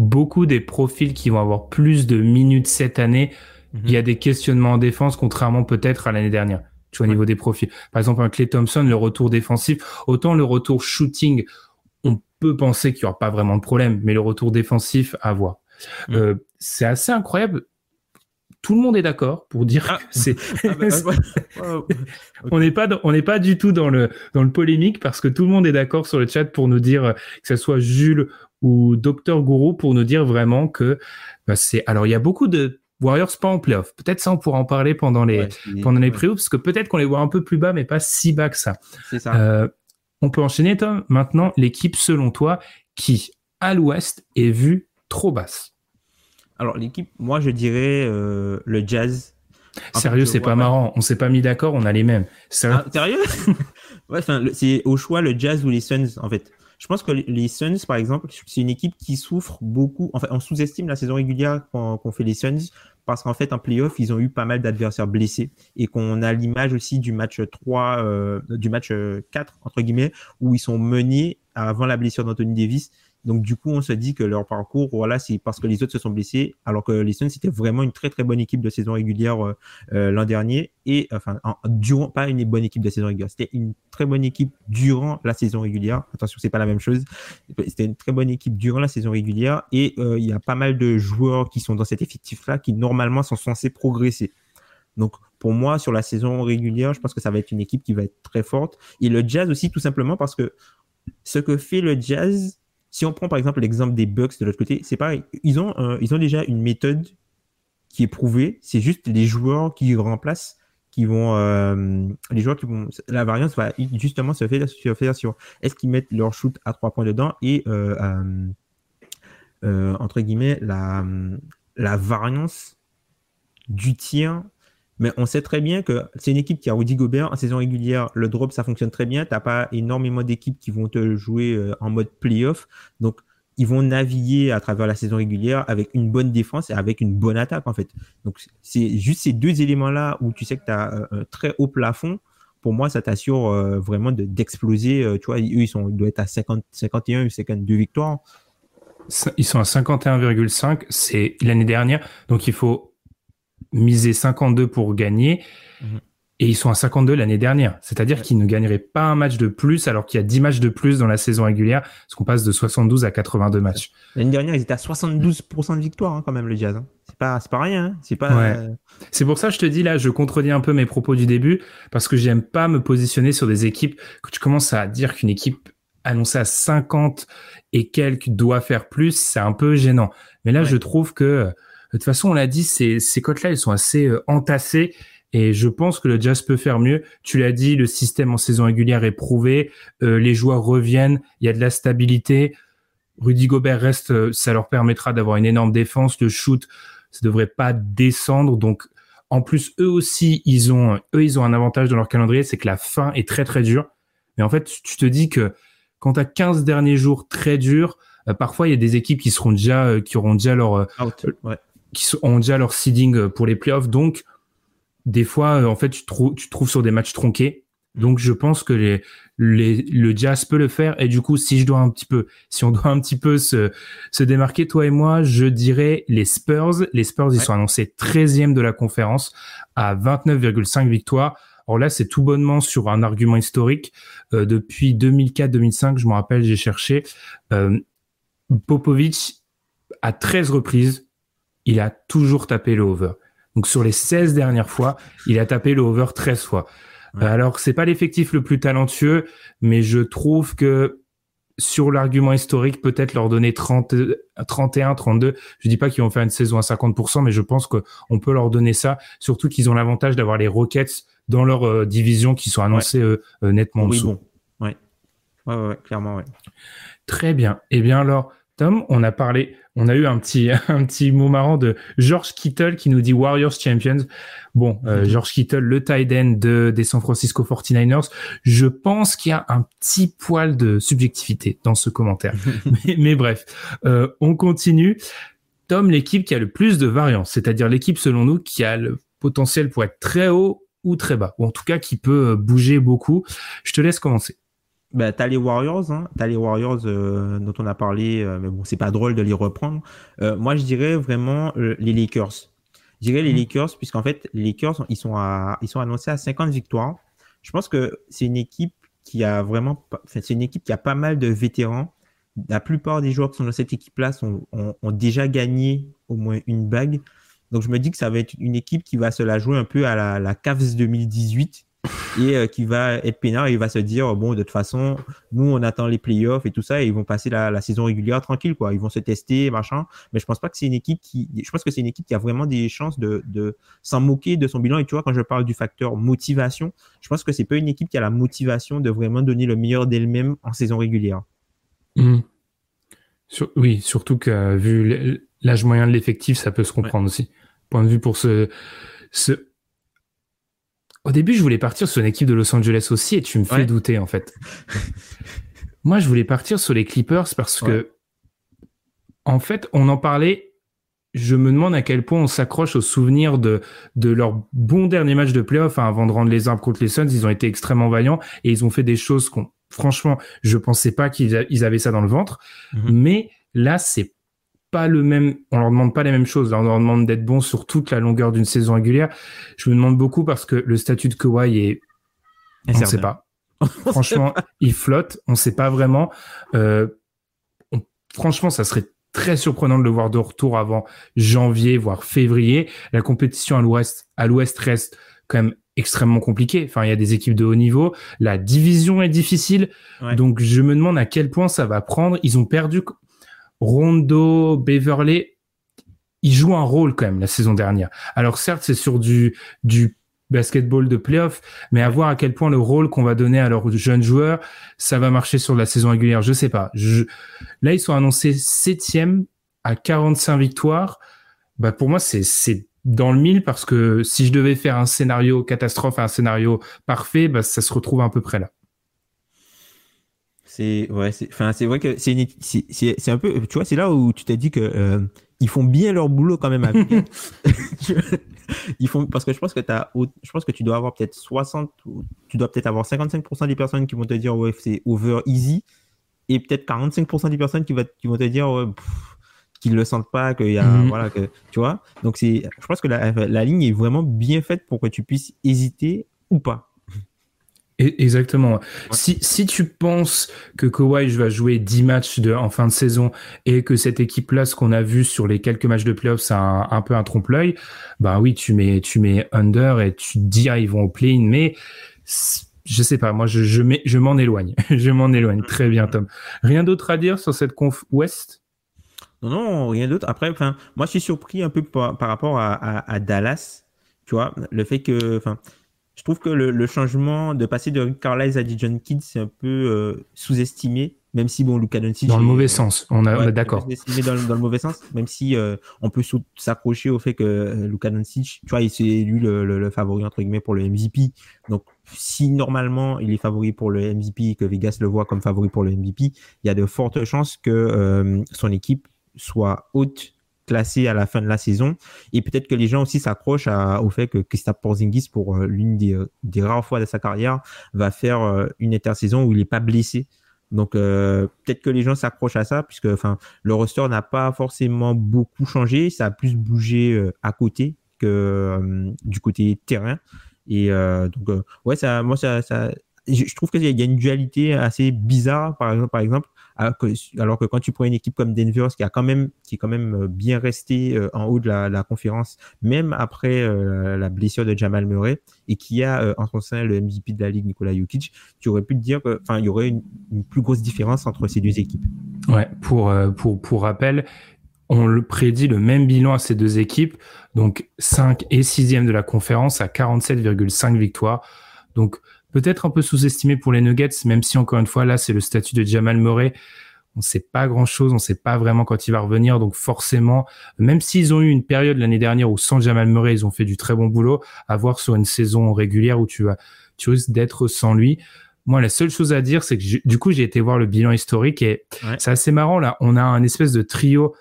beaucoup des profils qui vont avoir plus de minutes cette année, mmh. il y a des questionnements en défense, contrairement peut-être à l'année dernière. Tu vois, au niveau des profils. Par exemple, un Clay Thompson, le retour défensif, autant le retour shooting, on peut penser qu'il n'y aura pas vraiment de problème, mais le retour défensif, à voir. Mmh. Euh, c'est assez incroyable tout le monde est d'accord pour dire ah. que c'est. Ah, bah, on n'est pas on n'est pas du tout dans le dans le polémique parce que tout le monde est d'accord sur le chat pour nous dire euh, que ce soit Jules ou Docteur Gourou pour nous dire vraiment que bah, c'est. Alors il y a beaucoup de Warriors pas en playoff. Peut-être ça on pourra en parler pendant les pendant les parce que peut-être qu'on les voit un peu plus bas mais pas si bas que ça. C'est ça. Euh, on peut enchaîner Tom? Maintenant l'équipe selon toi qui à l'Ouest est vue trop basse? Alors, l'équipe, moi, je dirais euh, le Jazz. Sérieux, c'est pas marrant. On s'est pas mis d'accord, on a les mêmes. Sérieux, ah, sérieux? Ouais, c'est au choix le Jazz ou les Suns, en fait. Je pense que les Suns, par exemple, c'est une équipe qui souffre beaucoup. Enfin, on sous-estime la saison régulière qu'on fait les Suns parce qu'en fait, en playoff, ils ont eu pas mal d'adversaires blessés et qu'on a l'image aussi du match 3, euh, du match 4, euh, entre guillemets, où ils sont menés avant la blessure d'Anthony Davis donc du coup, on se dit que leur parcours, voilà, c'est parce que les autres se sont blessés, alors que les Suns c'était vraiment une très très bonne équipe de saison régulière euh, euh, l'an dernier et enfin durant pas une bonne équipe de saison régulière, c'était une très bonne équipe durant la saison régulière. Attention, c'est pas la même chose. C'était une très bonne équipe durant la saison régulière et euh, il y a pas mal de joueurs qui sont dans cet effectif là qui normalement sont censés progresser. Donc pour moi, sur la saison régulière, je pense que ça va être une équipe qui va être très forte. Et le Jazz aussi, tout simplement parce que ce que fait le Jazz, si on prend par exemple l'exemple des Bucks de l'autre côté, c'est pareil. Ils ont, ils ont déjà une méthode qui est prouvée. C'est juste les joueurs qui remplacent qui vont euh, les joueurs qui vont la variance va justement se faire, se faire sur est-ce qu'ils mettent leur shoot à trois points dedans et euh, euh, entre guillemets la la variance du tir mais on sait très bien que c'est une équipe qui a Rudy Gobert en saison régulière. Le drop, ça fonctionne très bien. Tu n'as pas énormément d'équipes qui vont te jouer euh, en mode playoff. Donc, ils vont naviguer à travers la saison régulière avec une bonne défense et avec une bonne attaque, en fait. Donc, c'est juste ces deux éléments-là où tu sais que tu as euh, un très haut plafond. Pour moi, ça t'assure euh, vraiment d'exploser. tu vois, eux, ils, sont, doivent être à 50, 51 ou 52 victoires. Ils sont à 51,5. C'est l'année dernière. Donc, il faut misé 52 pour gagner. Mhm. Et ils sont à 52 l'année dernière. C'est-à-dire qu'ils ne gagneraient pas un match de plus alors qu'il y a 10 matchs de plus dans la saison régulière, parce qu'on passe de 72 à 82 matchs. L'année dernière, ils étaient à 72% de victoire hein, quand même, le Jazz. Hein. C'est pas, pas rien. Hein. C'est pas. Euh, c'est pour ça que je te dis là, je contredis un peu mes propos du début, parce que j'aime pas me positionner sur des équipes que tu commences à dire qu'une équipe annoncée à 50 et quelques doit faire plus, c'est un peu gênant. Mais là, je trouve que de toute façon, on l'a dit, ces, ces cotes-là, elles sont assez euh, entassées. Et je pense que le Jazz peut faire mieux. Tu l'as dit, le système en saison régulière est prouvé. Euh, les joueurs reviennent. Il y a de la stabilité. Rudy Gobert reste. Euh, ça leur permettra d'avoir une énorme défense. Le shoot, ça devrait pas descendre. Donc, en plus, eux aussi, ils ont, eux, ils ont un avantage dans leur calendrier, c'est que la fin est très très dure. Mais en fait, tu te dis que quand tu as 15 derniers jours très durs, parfois il y a des équipes qui seront déjà, qui auront déjà leur, qui ont déjà leur seeding euh, pour les playoffs. Donc, des fois, euh, en fait, tu, trouves tu trouves sur des matchs tronqués. Donc, je pense que les, les, le Jazz peut le faire. Et du coup, si je dois un petit peu, si on doit un petit peu se, se démarquer, toi et moi, je dirais les Spurs. Les Spurs, ils sont annoncés 13e de la conférence à 29,5 victoires. Alors là, c'est tout bonnement sur un argument historique. Euh, depuis 2004-2005, je me rappelle, j'ai cherché. Euh, Popovic, à 13 reprises, il a toujours tapé le over. Donc sur les 16 dernières fois, il a tapé le over 13 fois. Alors, Alors c'est pas l'effectif le plus talentueux, mais je trouve que sur l'argument historique, peut-être leur donner 30, 31, 32. Je dis pas qu'ils vont faire une saison à 50%, mais je pense qu'on peut leur donner ça. Surtout qu'ils ont l'avantage d'avoir les Rockets dans leur euh, division qui sont annoncés euh, euh, nettement oui, Bon. Ouais. Ouais, ouais, clairement, ouais. Très bien. Eh bien alors, Tom, on a parlé, on a eu un petit, un petit mot marrant de George Kittle qui nous dit Warriors Champions. Bon, euh, mhm. George Kittle, le tight end de, des San Francisco 49ers. Je pense qu'il y a un petit poil de subjectivité dans ce commentaire. mais, bref, euh, on continue. Tom, l'équipe qui a le plus de variance, c'est-à-dire l'équipe selon nous qui a le potentiel pour être très haut ou très bas, ou en tout cas qui peut bouger beaucoup. Je te laisse commencer bah, t'as les Warriors, hein, t'as les Warriors euh, dont on a parlé, euh, mais bon, c'est pas drôle de les reprendre. Euh, moi, je dirais vraiment les Lakers. Je dirais les mhm. Lakers, puisqu'en fait, les Lakers, ils sont, à, ils sont annoncés à 50 victoires. Je pense que c'est une équipe qui a vraiment, c'est une équipe qui a pas mal de vétérans. La plupart des joueurs qui sont dans cette équipe-là ont, ont, déjà gagné au moins une bague. Donc, je me dis que ça va être une équipe qui va se la jouer un peu à la, la Cavs 2018 et euh, qui va être peinard et il va se dire bon de toute façon nous on attend les playoffs et tout ça et ils vont passer la, saison régulière tranquille quoi. Ils vont se tester machin. Mais je pense pas que c'est une équipe qui je pense que c'est une équipe qui a vraiment des chances de, de s'en moquer de son bilan. Et tu vois quand je parle du facteur motivation je pense que c'est pas une équipe qui a la motivation de vraiment donner le meilleur d'elle-même en saison régulière. Mmh. oui surtout que vu l'âge moyen de l'effectif ça peut se comprendre aussi. Point de vue pour ce ce au début, je voulais partir sur une équipe de Los Angeles aussi et tu me fais douter en fait. Moi, je voulais partir sur les Clippers parce que, en fait, on en parlait. Je me demande à quel point on s'accroche au souvenir de, de leur bon dernier match de playoff hein, avant de rendre les arbres contre les Suns. Ils ont été extrêmement vaillants et ils ont fait des choses qu'on, franchement, je pensais pas qu'ils avaient ça dans le ventre. Mhm. Mais là, c'est pas le même, on leur demande pas les mêmes choses. on leur demande d'être bons sur toute la longueur d'une saison régulière. Je me demande beaucoup parce que le statut de Kawhi est, on ne sait pas. franchement, il flotte. On sait pas vraiment. Euh, franchement, ça serait très surprenant de le voir de retour avant janvier, voire février. La compétition à l'ouest, à l'ouest reste quand même extrêmement compliquée. Enfin, il y a des équipes de haut niveau. La division est difficile. Donc, je me demande à quel point ça va prendre. Ils ont perdu Rondo, Beverley. Ils jouent un rôle quand même la saison dernière. Alors certes, c'est sur du, du basketball de playoff, mais à voir à quel point le rôle qu'on va donner à leurs jeunes joueurs, ça va marcher sur la saison régulière. Je sais pas. Là, ils sont annoncés septième à 45 victoires. Bah, pour moi, c'est, c'est dans le mille parce que si je devais faire un scénario catastrophe, un scénario parfait, bah, ça se retrouve à peu près là. C'est ouais, c'est enfin c'est vrai que c'est c'est un peu tu vois, c'est là où tu t'es dit que euh, ils font bien leur boulot quand même à ils font parce que je pense que as, je pense que tu dois avoir peut-être 60 tu dois peut-être avoir 55% des personnes qui vont te dire ouais c'est over easy et peut-être 45% des personnes qui, va, qui vont te dire ouais, qu'ils le sentent pas qu'il y a mhm. voilà que tu vois. Donc c'est je pense que la, la ligne est vraiment bien faite pour que tu puisses hésiter ou pas Exactement. Si, si tu penses que Kawhi va jouer 10 matchs de, en fin de saison et que cette équipe-là, ce qu'on a vu sur les quelques matchs de playoffs, c'est un, peu un trompe-l'œil, bah oui, tu mets, tu mets under et tu te dis, ah, ils vont au play mais je sais pas, moi, je, je, je m'en éloigne. je m'en éloigne. Très bien, Tom. Rien d'autre à dire sur cette conf Ouest? Non, non, rien d'autre. Après, enfin, moi, je suis surpris un peu par, par rapport à, à, à Dallas. Tu vois, le fait que, enfin, je trouve que le, changement de passer de Rick Carlisle à Dijon Kidd, c'est un peu euh, sous-estimé, même si, bon, Luca Doncic... Dans le mauvais sens, on, a, est d'accord. Sous-estimé dans, dans, le mauvais sens, même si euh, on peut s'accrocher au fait que euh, Luca Doncic, tu vois, c'est lui le, le, favori, entre guillemets, pour le MVP. Donc, si normalement il est favori pour le MVP que Vegas le voit comme favori pour le MVP, il y a de fortes chances que son équipe soit haute classé à la fin de la saison. Et peut-être que les gens aussi s'accrochent au fait que Christophe Porzingis, pour euh, l'une des, rares fois de sa carrière, va faire euh, une intersaison où il n'est pas blessé. Donc euh, peut-être que les gens s'accrochent à ça, puisque enfin le roster n'a pas forcément beaucoup changé, ça a plus bougé à côté que du côté terrain. Et donc ouais, ça, moi ça, ça je trouve qu'il y a une dualité assez bizarre, par exemple alors que, quand tu prends une équipe comme Denver, qui, a quand même, qui est quand même euh, bien resté euh, en haut de la, conférence, même après euh, la blessure de Jamal Murray, et qui a en son sein le MVP de la ligue, Nikola Jokic, tu aurais pu te dire qu'il y aurait une, plus grosse différence entre ces deux équipes. Ouais, pour, pour, pour rappel, on le prédit le même bilan à ces deux équipes, donc 5 et 6e de la conférence à 47,5 victoires. Donc peut-être un peu sous-estimé pour les Nuggets, même si encore une fois là c'est le statut de Jamal Murray. On sait pas grand chose, on sait pas vraiment quand il va revenir, donc forcément, même s'ils ont eu une période l'année dernière où sans Jamal Murray ils ont fait du très bon boulot, à voir sur une saison régulière où tu vas, tu risques d'être sans lui. Moi, la seule chose à dire, c'est que du coup, j'ai été voir le bilan historique et c'est assez marrant là. On a un espèce de trio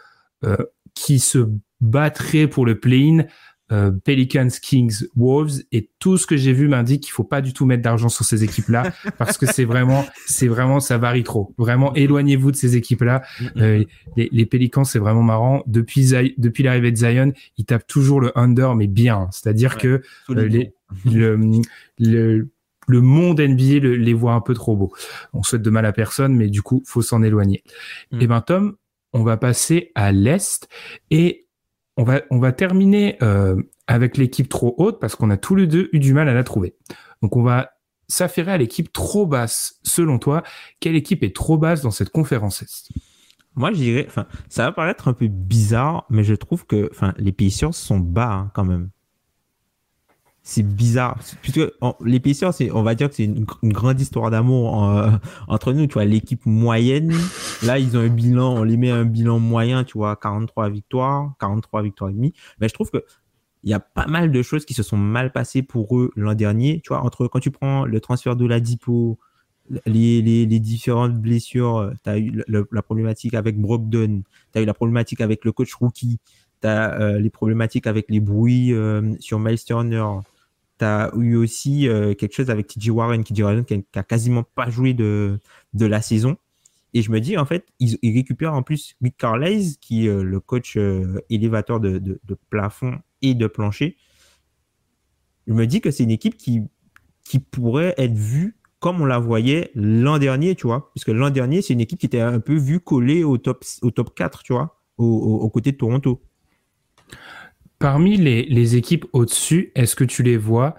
euh, qui se battrait pour le play-in euh, Pelicans, Kings, Wolves et tout ce que j'ai vu m'indique qu'il faut pas du tout mettre d'argent sur ces équipes-là parce que c'est vraiment, c'est vraiment, ça varie trop. Vraiment, éloignez-vous de ces équipes-là. Euh, les, les, Pelicans, c'est vraiment marrant. Depuis, depuis l'arrivée de Zion, ils tapent toujours le under, mais bien. C'est-à-dire que euh, les, le, le, le monde NBA les voit un peu trop beaux. On souhaite de mal à personne, mais du coup, faut s'en éloigner. Et mm. eh ben Tom, on va passer à l'est et on va, terminer euh, avec l'équipe trop haute parce qu'on a tous les deux eu du mal à la trouver. Donc on va s'affairer à l'équipe trop basse. Selon toi, quelle équipe est trop basse dans cette conférence Moi, je dirais, ça va paraître un peu bizarre, mais je trouve que, les Pacers sont bas hein, quand même c'est bizarre. Puisque les Pacers, on va dire que c'est une, grande histoire d'amour euh, entre nous. Tu vois, l'équipe moyenne, là, ils ont un bilan, on les met un bilan moyen, tu vois, 43 victoires, 43 victoires et demi. Mais je trouve que il y a pas mal de choses qui se sont mal passées pour eux l'an dernier. Tu vois, entre quand tu prends le transfert de la Dipo, les, les, différentes blessures, tu as eu la problématique avec Brogdon, tu as eu la problématique avec le coach rookie, tu as les problématiques avec les bruits sur Miles Turner, tu as eu aussi quelque chose avec TJ Warren, qui, Warren qui, a, quasiment pas joué de, de la saison. Et je me dis, en fait, ils, récupèrent en plus Rick Carlisle, qui est le coach élévateur de, de, plafond et de plancher. Je me dis que c'est une équipe qui, qui pourrait être vue comme on la voyait l'an dernier, tu vois. Puisque l'an dernier, c'est une équipe qui était un peu vue collée au top, au top 4, tu vois, au, côté de Toronto. Parmi les, équipes au-dessus, est-ce que tu les vois?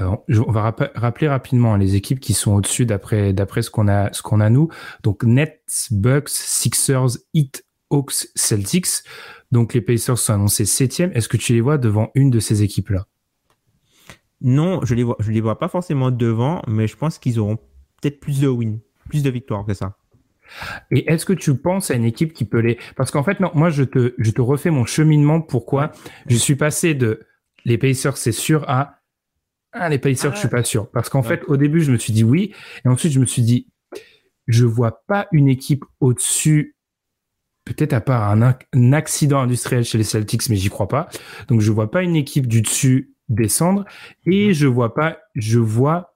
Euh, on va rappeler rapidement hein, les équipes qui sont au-dessus d'après ce qu'on a ce nous. Donc Nets, Bucks, Sixers, Heat, Hawks, Celtics. Donc les Pacers sont annoncés septième. Est-ce que tu les vois devant une de ces équipes-là? Non, je les je les vois pas forcément devant, mais je pense qu'ils auront peut-être plus de wins, plus de victoires que ça. Et est-ce que tu penses à une équipe qui peut les Parce qu'en fait, non, moi je te, je te refais mon cheminement. Pourquoi Je suis passé de les Pacers, c'est sûr, à ah, les Pacers, je suis pas sûr. Parce qu'en fait, au début, je me suis dit oui, et ensuite je me suis dit, je vois pas une équipe au-dessus. Peut-être à part un, un, accident industriel chez les Celtics, mais j'y crois pas. Donc je vois pas une équipe du dessus descendre et je vois pas, je vois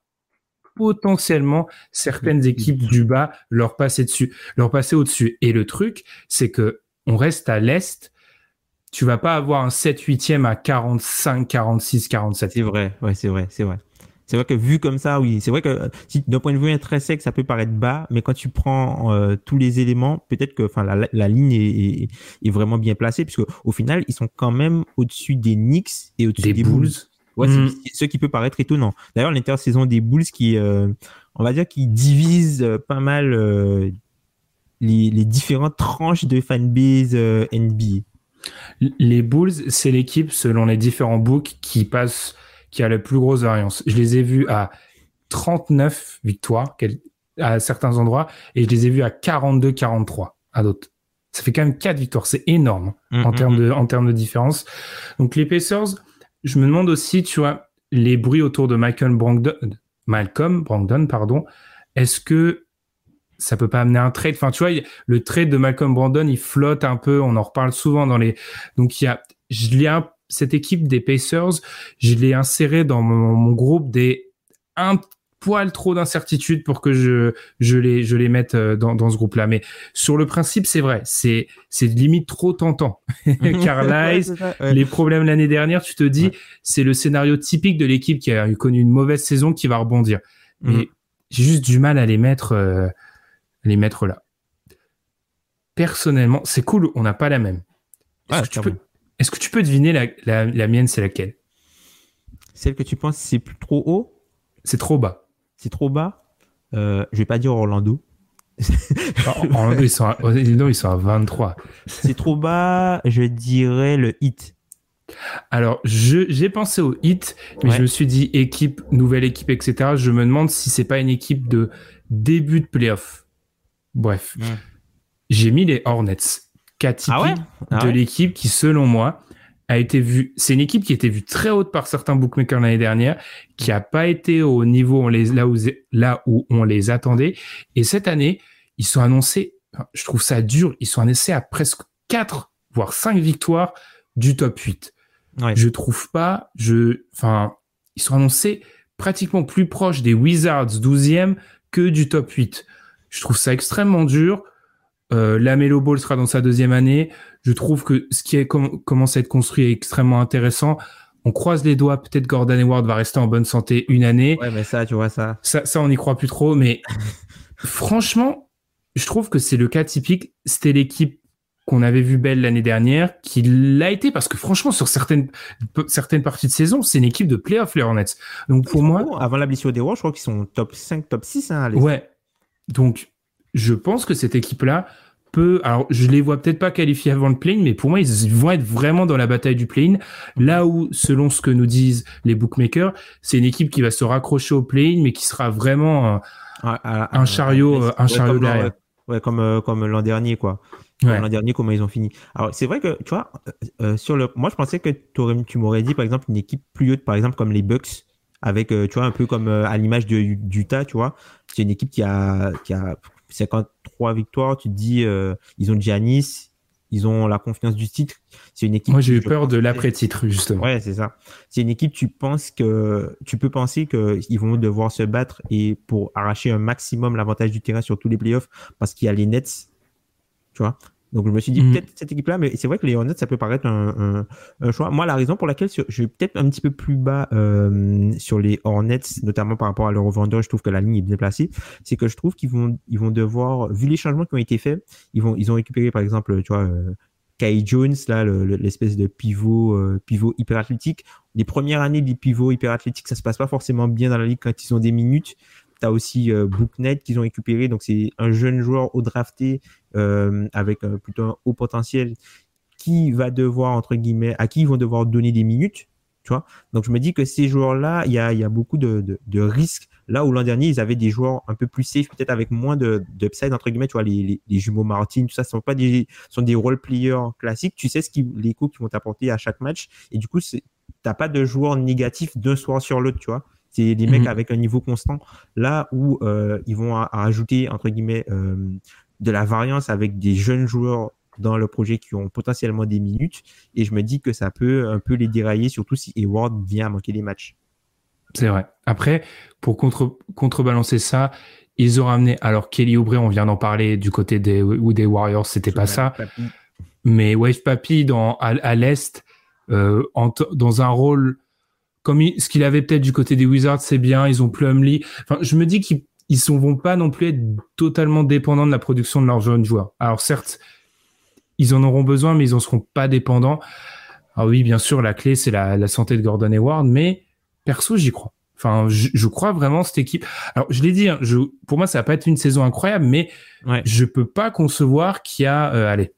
potentiellement certaines équipes du bas leur passer dessus, leur passer au-dessus. Et le truc, c'est que on reste à l'est. Tu vas pas avoir un 7 8e à 45, 46, 47. C'est vrai, ouais, c'est vrai, c'est vrai. C'est vrai que vu comme ça, oui, c'est vrai que si d'un point de vue intrinsèque, ça peut paraître bas, mais quand tu prends euh, tous les éléments, peut-être que enfin la, la ligne est, est, vraiment bien placée, puisque au final, ils sont quand même au-dessus des Knicks et au-dessus des, Bulls. Ouais, c'est mm. ce qui peut paraître étonnant. D'ailleurs, l'intersaison des Bulls qui, euh, on va dire, qui divise euh, pas mal les, les, différentes tranches de fanbase NBA. Les Bulls, c'est l'équipe selon les différents books qui passe qui a la plus grosse variance. Je les ai vus à 39 victoires à certains endroits et je les ai vus à 42-43 à d'autres. Ça fait quand même 4 victoires, c'est énorme hein, en, mm, termes mm, de, mm. en termes de différence. Donc les Pacers, je me demande aussi, tu vois, les bruits autour de Malcolm Brogdon, pardon, est-ce que ça peut pas amener un trade Enfin, tu vois, le trade de Malcolm Brandon, il flotte un peu, on en reparle souvent dans les... Donc il y a, je l'ai cette équipe des Pacers, je l'ai inséré dans mon, groupe des poil trop d'incertitude pour que je je les je les mette euh, dans, dans ce groupe là mais sur le principe c'est vrai c'est c'est limite trop tentant. Carlisle les problèmes l'année dernière tu te dis c'est le scénario typique de l'équipe qui a connu une mauvaise saison qui va rebondir. Mais mhm. j'ai juste du mal à les mettre euh, les mettre là. Personnellement c'est cool on n'a pas la même. Tu peux est-ce que tu peux deviner la, la, mienne, c'est laquelle? Celle que tu penses, c'est plus trop haut? C'est trop bas. C'est trop bas euh, Je vais pas dire Orlando. Orlando, ils sont, à, ils sont à 23. C'est trop bas, je dirais le hit. Alors, j'ai pensé au hit, mais je me suis dit équipe, nouvelle équipe, etc. Je me demande si c'est pas une équipe de début de playoff. Bref, j'ai mis les Hornets cas ah ah de l'équipe qui, selon moi, a été vue. C'est une équipe qui a été vue très haute par certains bookmakers l'année dernière, qui a pas été au niveau on les, là, où, là où on les attendait. Et cette année, ils sont annoncés, je trouve ça dur, ils sont annoncés à presque 4, voire 5 victoires du top 8. Je trouve pas, je, enfin, ils sont annoncés pratiquement plus proches des Wizards 12e que du top 8. Je trouve ça extrêmement dur. Euh, la Melo Ball sera dans sa deuxième année. Je trouve que ce qui est commence à être construit est extrêmement intéressant. On croise les doigts, peut-être Gordon Hayward va rester en bonne santé une année. Ouais, mais ça, tu vois ça. Ça, ça on n'y croit plus trop. Mais franchement, je trouve que c'est le cas typique. C'était l'équipe qu'on avait vu belle l'année dernière, qui l'a été parce que franchement, sur certaines certaines parties de saison, c'est une équipe de playoff les Hornets. Donc pour moi, avant la blessure des Rois, je crois qu'ils sont top 5, top 6. Hein, ouais. Donc je pense que cette équipe-là peut, alors je les vois peut-être pas qualifiés avant le play mais pour moi ils vont être vraiment dans la bataille du play Là où, selon ce que nous disent les bookmakers, c'est une équipe qui va se raccrocher au play mais qui sera vraiment un, chariot, un chariot derrière. Ouais, comme euh, comme l'an dernier quoi. L'an dernier, comment ils ont fini. Alors, c'est vrai que, tu vois, euh, euh, sur le, moi, je pensais que tu m'aurais dit, par exemple, une équipe plus haute, par exemple, comme les Bucks, avec, tu vois, un peu comme à l'image de d'Utah, tu vois. C'est une équipe qui a, qui a 53 victoires. Tu te dis, ils ont Giannis, ils ont la confiance du titre. C'est une équipe. Moi, j'ai eu peur de l'après-titre, justement. Ouais, c'est ça. C'est une équipe, tu penses que, tu peux penser qu'ils vont devoir se battre et pour arracher un maximum l'avantage du terrain sur tous les playoffs parce qu'il y a les Nets, tu vois? Donc je me suis dit mhm. peut-être cette équipe-là, mais c'est vrai que les Hornets, ça peut paraître un, choix. Moi, la raison pour laquelle je suis peut-être un petit peu plus bas euh, sur les Hornets, notamment par rapport à leur vendeur, je trouve que la ligne est bien placée, c'est que je trouve qu'ils vont, ils vont devoir, vu les changements qui ont été faits, ils vont, ils ont récupéré par exemple, tu vois. Euh, Kai Jones, là, l'espèce de pivot, euh, pivot hyper athlétique. Les premières années des pivots hyper athlétiques, ça se passe pas forcément bien dans la ligue quand ils ont des minutes. Tu as aussi euh, Booknet qu'ils ont récupéré. Donc, c'est un jeune joueur au drafté euh, avec plutôt un haut potentiel qui va devoir, entre guillemets, à qui ils vont devoir donner des minutes. Tu vois Donc, je me dis que ces joueurs-là, il y a, beaucoup de, de, de, risques. Là où l'an dernier, ils avaient des joueurs un peu plus safe, peut-être avec moins d'upside, entre guillemets. Tu vois, les, jumeaux Martin, tout ça, ce sont pas des, sont des role players classiques. Tu sais ce qui, les coups qu'ils vont t'apporter à chaque match. Et du coup, t'as pas de joueurs négatifs d'un soir sur l'autre, tu vois. C'est des mecs mhm. avec un niveau constant. Là où euh, ils vont ajouter, entre guillemets, euh, de la variance avec des jeunes joueurs dans le projet qui ont potentiellement des minutes. Et je me dis que ça peut un peu les dérailler, surtout si Eward vient à manquer des matchs. C'est vrai. Après, pour contre, contrebalancer ça, ils ont ramené. Alors, Kelly Oubre, on vient d'en parler du côté des, ou des Warriors, c'était pas ça. Mais Wave Papi dans, à, l'Est, euh, dans un rôle comme ce qu'il avait peut-être du côté des Wizards, c'est bien. Ils ont Plumlee. Enfin, je me dis qu'ils ne vont pas non plus être totalement dépendants de la production de leurs jeunes joueurs. Alors certes, ils en auront besoin, mais ils en seront pas dépendants. Ah oui, bien sûr, la clé c'est la, santé de Gordon Hayward, mais perso, j'y crois. Enfin, je, crois vraiment cette équipe. Alors, je l'ai dit, hein, je, pour moi, ça va pas être une saison incroyable, mais ouais. je peux pas concevoir qu'il y a, euh, allez,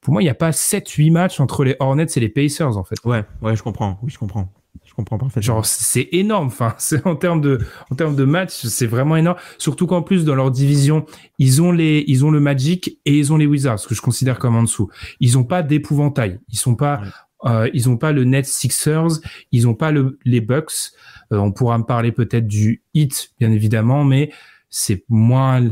pour moi, il n'y a pas 7-8 matchs entre les Hornets et les Pacers, en fait. Ouais, ouais, je comprends. Oui, je comprends. Comprends parfaitement. Genre, c'est énorme. Enfin, c'est en termes de, en termes de matchs, c'est vraiment énorme. Surtout qu'en plus, dans leur division, ils ont les, ils ont le Magic et ils ont les Wizards, ce que je considère comme en dessous. Ils ont pas d'épouvantail. Ils sont pas, euh, ils ont pas le Net Sixers. Ils ont pas le, les Bucks. Euh, on pourra me parler peut-être du Heat, bien évidemment, mais c'est moins,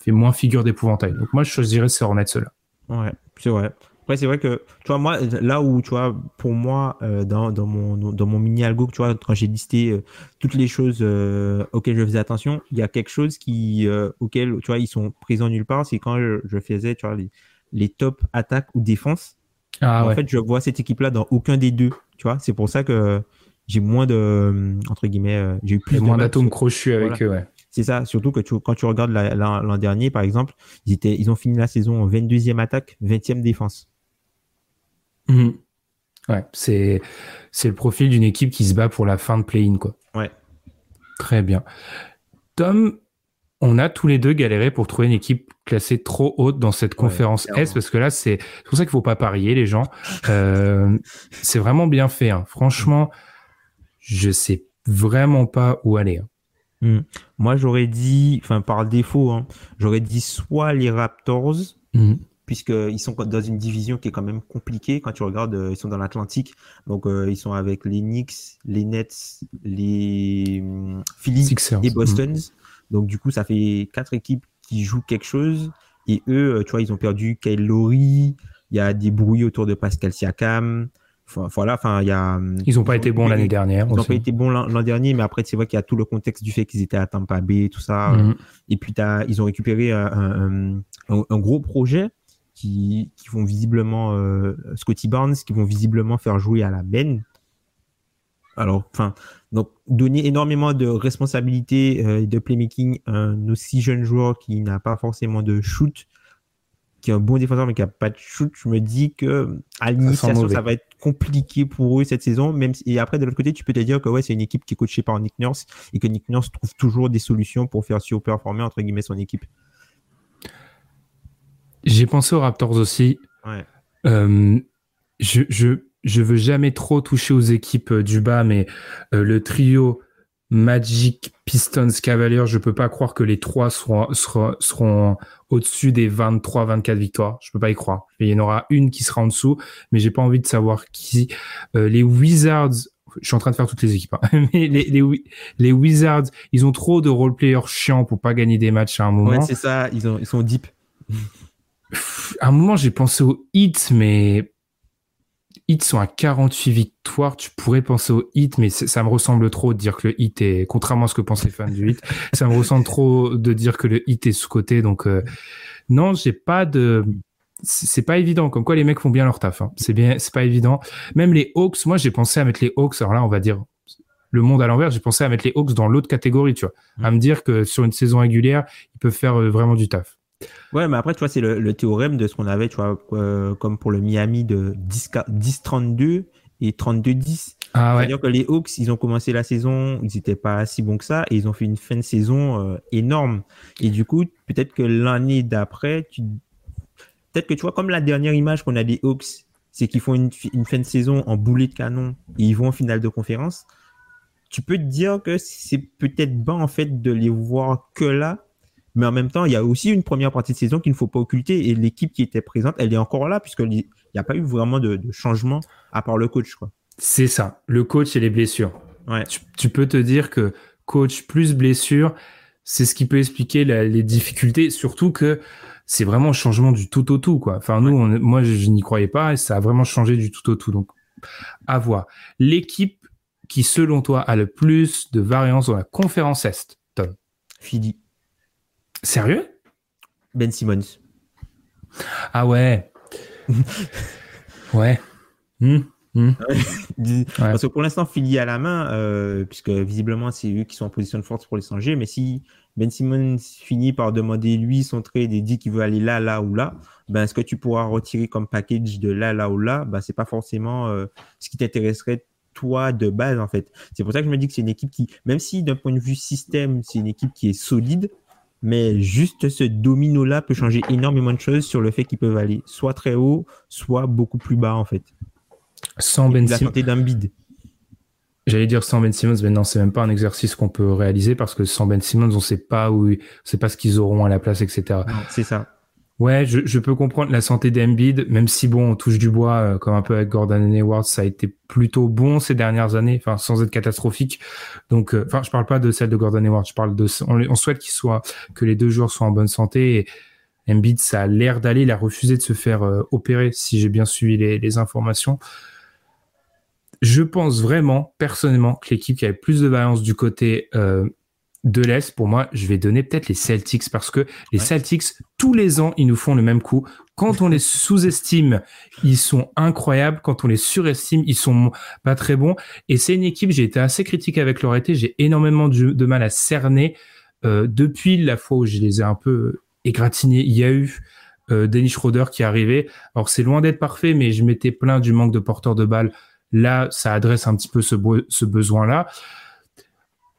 fait moins figure d'épouvantail. Donc moi, je choisirais ces Hornets là. Ouais, c'est vrai. Après, c'est vrai que, tu vois, moi, là où, tu vois, pour moi, euh, dans, dans, mon, dans mon mini algo, tu vois, quand j'ai listé euh, toutes les choses euh, auxquelles je faisais attention, il y a quelque chose qui, auquel, tu vois, ils sont présents nulle part, c'est quand je, faisais, tu vois, les, les top attaques ou défense. Ah, en fait, je vois cette équipe-là dans aucun des deux, tu vois. C'est pour ça que j'ai moins de, entre guillemets, j'ai eu plus moins d'atomes crochus avec eux, ouais. C'est ça, surtout que tu, quand tu regardes l'an dernier, par exemple, ils, étaient, ils ont fini la saison en 22e attaque, 20e défense. Mmh. Ouais, c'est c'est le profil d'une équipe qui se bat pour la fin de play-in quoi. Ouais. Très bien. Tom, on a tous les deux galéré pour trouver une équipe classée trop haute dans cette conférence S parce que là c'est pour ça qu'il faut pas parier les gens. Euh, c'est vraiment bien fait. Hein. Franchement, je sais vraiment pas où aller. Hein. Mmh. Moi j'aurais dit, enfin par défaut, hein, j'aurais dit soit les Raptors. Mmh puisqu'ils sont dans une division qui est quand même compliquée. Quand tu regardes, euh, ils sont dans l'Atlantique. Donc, euh, ils sont avec les Knicks, les Nets, les hum, Phillies et Boston. Mhm. Donc, du coup, ça fait quatre équipes qui jouent quelque chose. Et eux, euh, tu vois, ils ont perdu Kyle Lowry. Il y a des bruits autour de Pascal Siakam. Enfin, voilà, enfin, il y a. Hum, ils n'ont pas été bons l'année dernière. Ils n'ont pas été bons l'an dernier, mais après, c'est vrai qu'il y a tout le contexte du fait qu'ils étaient à Tampa Bay, tout ça. Mhm. Et puis, as, ils ont récupéré un, un, gros projet qui, vont visiblement euh, Scotty Barnes, qui vont visiblement faire jouer à la Ben. Alors, enfin, donc donner énormément de responsabilités euh, de playmaking à un aussi jeune joueur qui n'a pas forcément de shoot, qui est un bon défenseur mais qui n'a pas de shoot, je me dis que à l'initiation ça va être compliqué pour eux cette saison. Même et après de l'autre côté, tu peux te dire que ouais, c'est une équipe qui est coachée par Nick Nurse et que Nick Nurse trouve toujours des solutions pour faire surperformer entre guillemets son équipe. J'ai pensé aux Raptors aussi. Euh, je, je, je veux jamais trop toucher aux équipes euh, du bas, mais euh, le trio Magic, Pistons, Cavaliers, je peux pas croire que les trois seront, seront, seront au-dessus des 23-24 victoires. Je peux pas y croire. Il y en aura une qui sera en dessous, mais j'ai pas envie de savoir qui. les Wizards, je suis en train de faire toutes les équipes. Hein. Mais les, les, les, Wizards, ils ont trop de role-players chiants pour pas gagner des matchs à un moment. Ouais, c'est ça. Ils, ont, ils sont deep. À un moment, j'ai pensé aux Heat, mais Heat sont à 48 victoires. Tu pourrais penser aux Heat, mais ça me ressemble trop de dire que le Heat est, contrairement à ce que pensent les fans du Heat, ça me ressemble trop de dire que le Heat est sous-côté. Donc, euh, non, j'ai pas de, c'est pas évident. Comme quoi, les mecs font bien leur taf. Hein. C'est bien, c'est pas évident. Même les Hawks, moi, j'ai pensé à mettre les Hawks. Alors là, on va dire le monde à l'envers. J'ai pensé à mettre les Hawks dans l'autre catégorie, tu vois, à me dire que sur une saison régulière, ils peuvent faire euh, vraiment du taf. Ouais, mais après, tu vois, c'est le, théorème de ce qu'on avait, tu vois, euh, comme pour le Miami de 10-32 et 32-10. Ah C'est-à-dire que les Hawks, ils ont commencé la saison, ils n'étaient pas si bons que ça, et ils ont fait une fin de saison euh, énorme. Et du coup, peut-être que l'année d'après, tu peut-être que tu vois, comme la dernière image qu'on a des Hawks, c'est qu'ils font une, fin de saison en boulet de canon et ils vont en finale de conférence. Tu peux te dire que c'est peut-être bon en fait de les voir que là, mais en même temps, il y a aussi une première partie de saison qu'il ne faut pas occulter et l'équipe qui était présente, elle est encore là puisqu'il n'y a pas eu vraiment de, changement à part le coach. C'est ça, le coach et les blessures. Ouais. Tu, peux te dire que coach plus blessure, c'est ce qui peut expliquer les difficultés, surtout que c'est vraiment un changement du tout au tout, quoi. Enfin, nous, moi, je, n'y croyais pas et ça a vraiment changé du tout au tout. Donc, à voir. L'équipe qui, selon toi, a le plus de variance dans la conférence Est, Tom? Fidi. Sérieux? Ben Simmons. Ah ouais. ouais. Hmm, hmm. Parce que pour l'instant, Philly à la main, euh, puisque visiblement, c'est eux qui sont en position de force pour les changer. Mais si ben Simmons finit par demander lui son trade et dit qu'il veut aller là, là ou là, ben ce que tu pourras retirer comme package de là, là ou là, ben c'est pas forcément euh, ce qui t'intéresserait toi de base en fait. C'est pour ça que je me dis que c'est une équipe qui, même si d'un point de vue système, c'est une équipe qui est solide, mais juste ce domino-là peut changer énormément de choses sur le fait qu'ils peuvent aller soit très haut, soit beaucoup plus bas en fait. Sans Ben Simmons. d'un bid. J'allais dire sans Ben Simmons, mais non, c'est même pas un exercice qu'on peut réaliser parce que sans Ben Simmons, on sait pas où, on sait pas ce qu'ils auront à la place, etc. C'est ça. Ouais, je, peux comprendre la santé d'Embiid, même si bon, on touche du bois, euh, comme un peu avec Gordon Hayward, ça a été plutôt bon ces dernières années, enfin sans être catastrophique. Donc, euh, enfin, je parle pas de celle de Gordon Hayward, je parle de, on, souhaite qu'il soit, que les deux joueurs soient en bonne santé. Et Embiid, ça a l'air d'aller, il a refusé de se faire euh, opérer, si j'ai bien suivi les, informations. Je pense vraiment, personnellement, que l'équipe qui avait plus de variance du côté euh, de l'Est, pour moi, je vais donner peut-être les Celtics parce que les Celtics, tous les ans, ils nous font le même coup. Quand on les sous-estime, ils sont incroyables. Quand on les surestime, ils sont pas très bons. Et c'est une équipe, j'ai été assez critique avec leur été. J'ai énormément de, mal à cerner. Euh, depuis la fois où je les ai un peu égratignés, il y a eu euh, Dennis Schroeder qui est arrivé. Alors c'est loin d'être parfait, mais je m'étais plaint du manque de porteurs de balles Là, ça adresse un petit peu ce, besoin-là.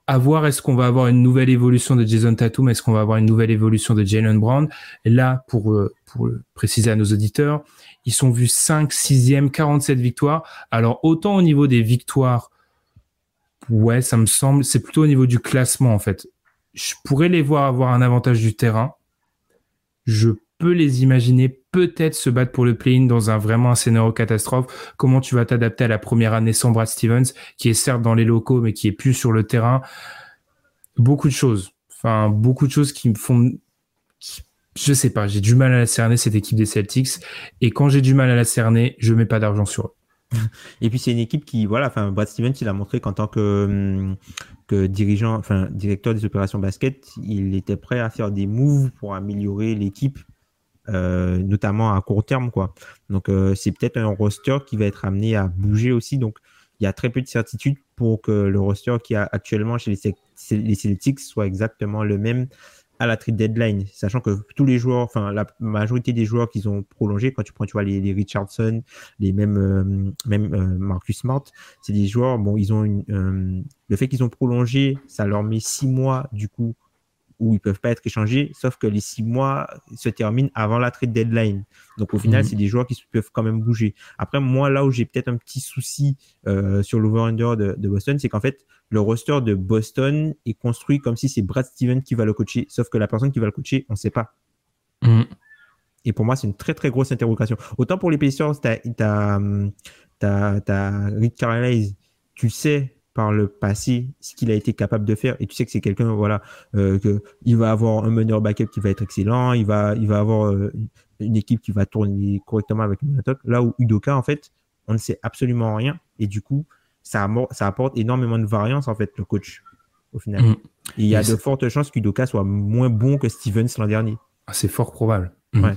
À voir, est-ce qu'on va avoir une nouvelle évolution de Jason Tatum Est-ce qu'on va avoir une nouvelle évolution de Jalen Brown? Là, pour, euh, pour préciser à nos auditeurs, ils sont vus 5, 6e, 47 victoires. Alors, autant au niveau des victoires, ouais, ça me semble, c'est plutôt au niveau du classement, en fait. Je pourrais les voir avoir un avantage du terrain. Je peux les imaginer peut-être se battre pour le play-in dans un vraiment un scénario catastrophe. Comment tu vas t'adapter à la première année sans Brad Stevens, qui est certes dans les locaux, mais qui est plus sur le terrain. Beaucoup de choses. Enfin, beaucoup de choses qui me font, je sais pas, j'ai du mal à la cerner, cette équipe des Celtics. Et quand j'ai du mal à la cerner, je mets pas d'argent sur eux. Et puis c'est une équipe qui, voilà, enfin Brad Stevens, il a montré qu'en tant que, hum, que dirigeant, enfin directeur des opérations basket, il était prêt à faire des moves pour améliorer l'équipe euh, notamment à court terme quoi. Donc euh, c'est peut-être un roster qui va être amené à bouger aussi. Donc il y a très peu de certitude pour que le roster qui a actuellement chez les, Celtics soit exactement le même à la trade deadline, sachant que tous les joueurs, enfin la majorité des joueurs qu'ils ont prolongé, quand tu prends tu vois les, Richardson, les mêmes euh, même Marcus Smart, c'est des joueurs bon ils ont une, le fait qu'ils ont prolongé, ça leur met six mois du coup où ils peuvent pas être échangés, sauf que les six mois se terminent avant la trade deadline. Donc au final, mhm. c'est des joueurs qui peuvent quand même bouger. Après, moi, là où j'ai peut-être un petit souci euh, sur l'over-under de, de, Boston, c'est qu'en fait, le roster de Boston est construit comme si c'est Brad Stevens qui va le coacher, sauf que la personne qui va le coacher, on ne sait pas. Mhm. Et pour moi, c'est une très très grosse interrogation. Autant pour les Pacers, tu as, as, Rick Carlisle tu sais par le passé ce qu'il a été capable de faire. Et tu sais que c'est quelqu'un voilà euh, que il va avoir un meneur backup qui va être excellent. Il va il va avoir euh, une équipe qui va tourner correctement avec une attaque là où Udoka en fait on ne sait absolument rien. Et du coup ça, ça apporte énormément de variance en fait le coach au final. Mm. il y a de fortes chances qu'Udoka soit moins bon que Stevens l'an dernier. Ah, c'est fort probable. Mm.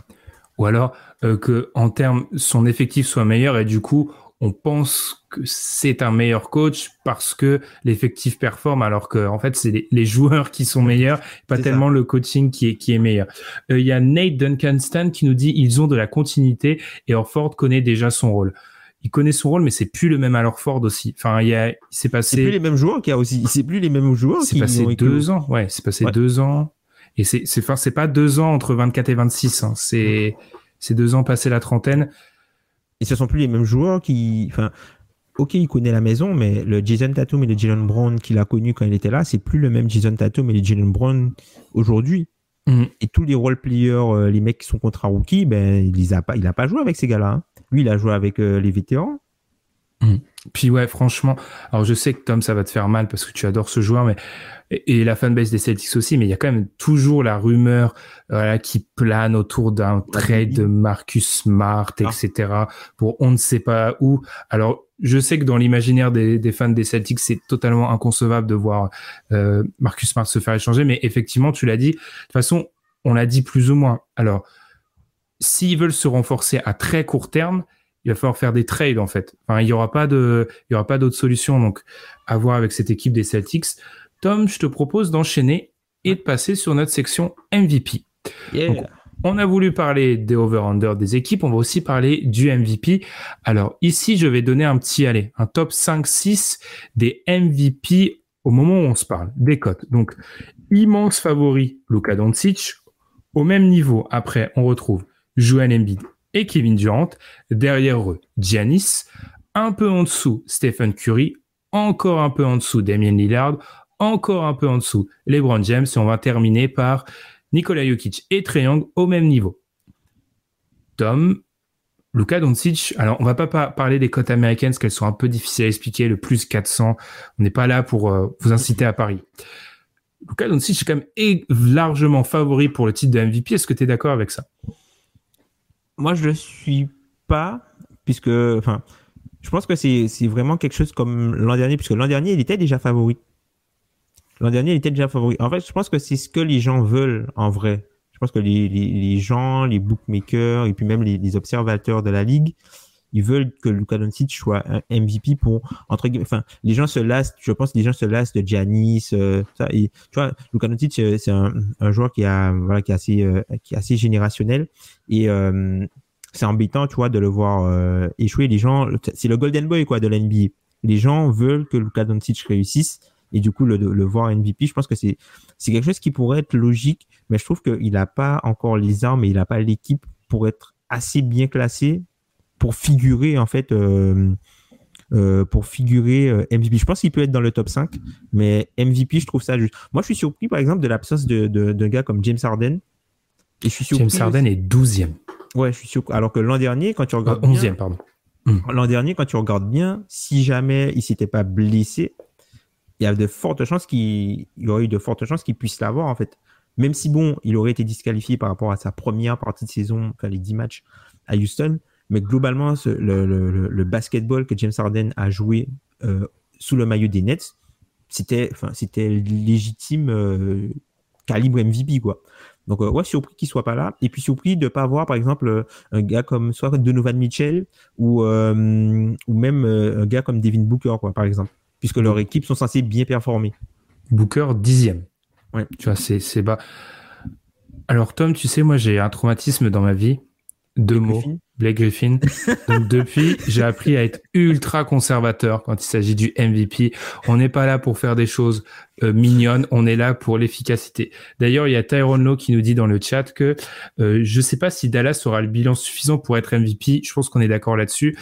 ou alors euh, que en termes son effectif soit meilleur et du coup on pense que c'est un meilleur coach parce que l'effectif performe alors que en fait c'est les, joueurs qui sont meilleurs pas tellement le coaching qui est qui est meilleur. Euh, il y a Nate Duncanstan qui nous dit ils ont de la continuité et Orford connaît déjà son rôle. Il connaît son rôle mais c'est plus le même à Orford aussi. Enfin il y a s'est passé c'est plus les mêmes joueurs qui a aussi. C'est plus les mêmes joueurs c'est passé deux ans. Ouais c'est passé deux ans. Et c'est c'est enfin c'est pas deux ans entre 24 et 26 hein. c'est c'est deux ans passé la trentaine et ce sont plus les mêmes joueurs qui, enfin, ok, il connaît la maison, mais le Jason Tatum et le Jalen Brown qu'il a connu quand il était là, c'est plus le même Jason Tatum et le Jalen Brown aujourd'hui. Mm. Et tous les role players, euh, les mecs qui sont contre rookie, ben il a pas, il a pas joué avec ces gars-là. Hein. Lui, il a joué avec euh, les vétérans. Mm. Puis ouais, franchement, alors je sais que Tom, ça va te faire mal parce que tu adores ce joueur, mais et, la fanbase des Celtics aussi, mais il y a quand même toujours la rumeur voilà, qui plane autour d'un trade de Marcus Smart, etc. Ah. Pour on ne sait pas où. Alors, je sais que dans l'imaginaire des, des, fans des Celtics, c'est totalement inconcevable de voir euh, Marcus Smart se faire échanger, mais effectivement, tu l'as dit. De toute façon, on l'a dit plus ou moins. Alors, s'ils veulent se renforcer à très court terme, il va falloir faire des trades en fait. Enfin, il y aura pas de, il y aura pas d'autre solution. Donc, à voir avec cette équipe des Celtics. Tom, je te propose d'enchaîner et de passer sur notre section MVP. on a voulu parler des over-under des équipes, on va aussi parler du MVP. Alors ici, je vais donner un petit aller, un top 5-6 des MVP au moment où on se parle, des cotes. Donc, immense favori, Luka Doncic. Au même niveau, après, on retrouve Joel Embiid et Kevin Durant. Derrière eux, Giannis. Un peu en dessous, Stephen Curry. Encore un peu en dessous, Damien Lillard encore un peu en dessous LeBron James et on va terminer par Nikola Jokic et Trae au même niveau. Tom, Luka Doncic, alors on va pas parler des cotes américaines parce qu'elles sont un peu difficiles à expliquer, le plus 400, on n'est pas là pour euh, vous inciter à Paris. Luka Doncic est quand même largement favori pour le titre de MVP, est-ce que tu es d'accord avec ça? Moi je ne suis pas, puisque, enfin, je pense que c'est vraiment quelque chose comme l'an dernier, puisque l'an dernier il était déjà favori. L'an dernier, il était déjà favori. En fait, je pense que c'est ce que les gens veulent en vrai. Je pense que les, gens, les bookmakers et puis même les, observateurs de la ligue, ils veulent que Luka Doncic soit un MVP pour entre. Enfin, les gens se lassent. Je pense que les gens se lassent de Giannis. Euh, ça, et, tu vois, Luka Doncic, euh, c'est un, joueur qui a voilà qui est assez euh, qui est assez générationnel et c'est embêtant, tu vois, de le voir échouer. Les gens, c'est le golden boy quoi de l'NBA. Les gens veulent que Luka Doncic réussisse et du coup le, le voir MVP, je pense que c'est c'est quelque chose qui pourrait être logique, mais je trouve qu'il n'a pas encore les armes et il n'a pas l'équipe pour être assez bien classé pour figurer en fait euh, euh, pour figurer euh, MVP. Je pense qu'il peut être dans le top 5, mais MVP, je trouve ça juste. Moi, je suis surpris par exemple de l'absence de, de, d'un gars comme James Harden. Et je suis surpris James Harden est 12e. Ouais, je suis surpris. Alors que l'an dernier, quand tu regardes. 11e, pardon. L'an dernier, quand tu regardes bien, si jamais il s'était pas blessé, il y a de fortes chances qu'il y aurait eu de fortes chances qu'il puisse l'avoir en fait. Même si bon, il aurait été disqualifié par rapport à sa première partie de saison, enfin les 10 matchs à Houston, mais globalement le, le, le, basketball que James Harden a joué euh, sous le maillot des Nets, c'était enfin c'était légitime euh, calibre MVP quoi. Donc euh, ouais, surpris qu'il soit pas là et puis surpris de pas avoir par exemple un gars comme soit Donovan Mitchell ou ou même un gars comme Devin Booker quoi par exemple puisque leurs équipes sont censées bien performer. Booker dixième. Ouais. Tu vois, c'est, c'est bas. Alors Tom, tu sais, moi j'ai un traumatisme dans ma vie. Deux mots. Blake Griffin. Donc depuis, j'ai appris à être ultra conservateur quand il s'agit du MVP. On n'est pas là pour faire des choses euh, mignonnes, on est là pour l'efficacité. D'ailleurs, il y a Tyrone Lowe qui nous dit dans le chat que euh, je ne sais pas si Dallas aura le bilan suffisant pour être MVP. Je pense qu'on est d'accord là-dessus.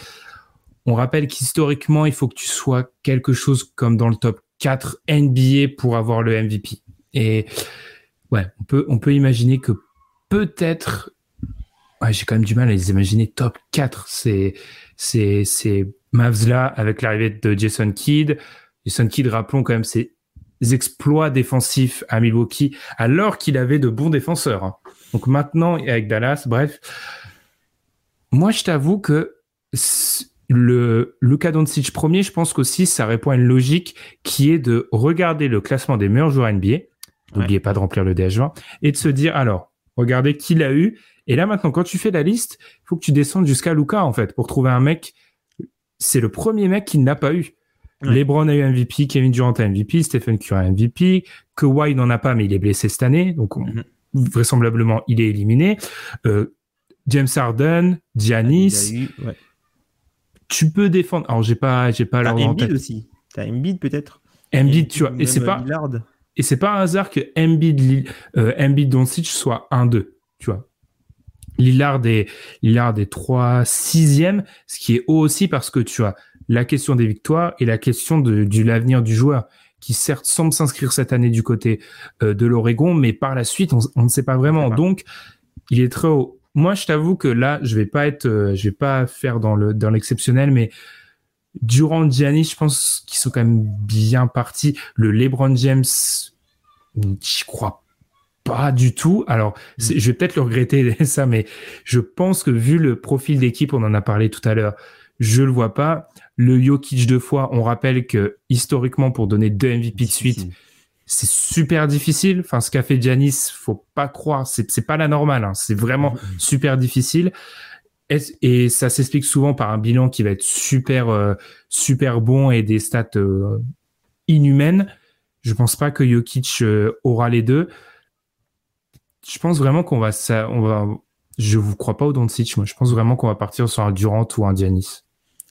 On rappelle qu'historiquement, il faut que tu sois quelque chose comme dans le top 4 NBA pour avoir le MVP. Et ouais, on peut, on peut imaginer que peut-être, ouais, j'ai quand même du mal à les imaginer top 4. C'est, c'est, c'est Mavs là, avec l'arrivée de Jason Kidd. Jason Kidd, rappelons quand même ses exploits défensifs à Milwaukee, alors qu'il avait de bons défenseurs. hein. Donc maintenant, avec Dallas, bref. Moi, je t'avoue que le Luka Doncic premier, je pense qu'aussi ça répond à une logique qui est de regarder le classement des meilleurs joueurs NBA. N'oubliez pas de remplir le DH20 et de se dire alors, regardez qui l'a eu. Et là maintenant, quand tu fais la liste, il faut que tu descendes jusqu'à Luka en fait pour trouver un mec. C'est le premier mec qui n'a pas eu. Ouais. LeBron a eu MVP, Kevin Durant a MVP, Stephen Curry a MVP, Kawhi n'en a pas mais il est blessé cette année, donc on- Mhm. vraisemblablement il est éliminé. Euh, James Harden, Giannis, Il y a eu- ouais. tu peux défendre. Alors j'ai pas, j'ai pas T'as Embiid aussi. T'as Embiid peut-être. Embiid, tu vois, et c'est pas. Et c'est pas un hasard que Embiid, euh, Embiid Doncic soit 1-2, tu vois. Lillard est, Lillard est 3 6e, ce qui est haut aussi parce que tu as la question des victoires et la question de, l'avenir du joueur qui certes semble s'inscrire cette année du côté euh, de l'Oregon, mais par la suite on, on ne sait pas vraiment. pas. Donc il est très haut. Moi, je t'avoue que là, je vais pas être, euh, je vais pas faire dans le dans l'exceptionnel, mais Durant Giannis, je pense qu'ils sont quand même bien partis. Le LeBron James, j'y crois pas du tout. Alors, c'est- je vais peut-être le regretter ça, mais je pense que vu le profil d'équipe, on en a parlé tout à l'heure, je le vois pas. Le Jokic deux fois, on rappelle que historiquement, pour donner deux MVP de suite, c'est super difficile. Enfin, ce qu'a fait Giannis, faut pas croire, c'est c'est pas la normale. hein. C'est vraiment super difficile. Et ça s'explique souvent par un bilan qui va être super euh, super bon et des stats euh, inhumaines. Je pense pas que Jokic euh, aura les deux. Je pense vraiment qu'on va on va. Je vous crois pas au Doncic. Moi, je pense vraiment qu'on va partir sur un Durant ou un Giannis.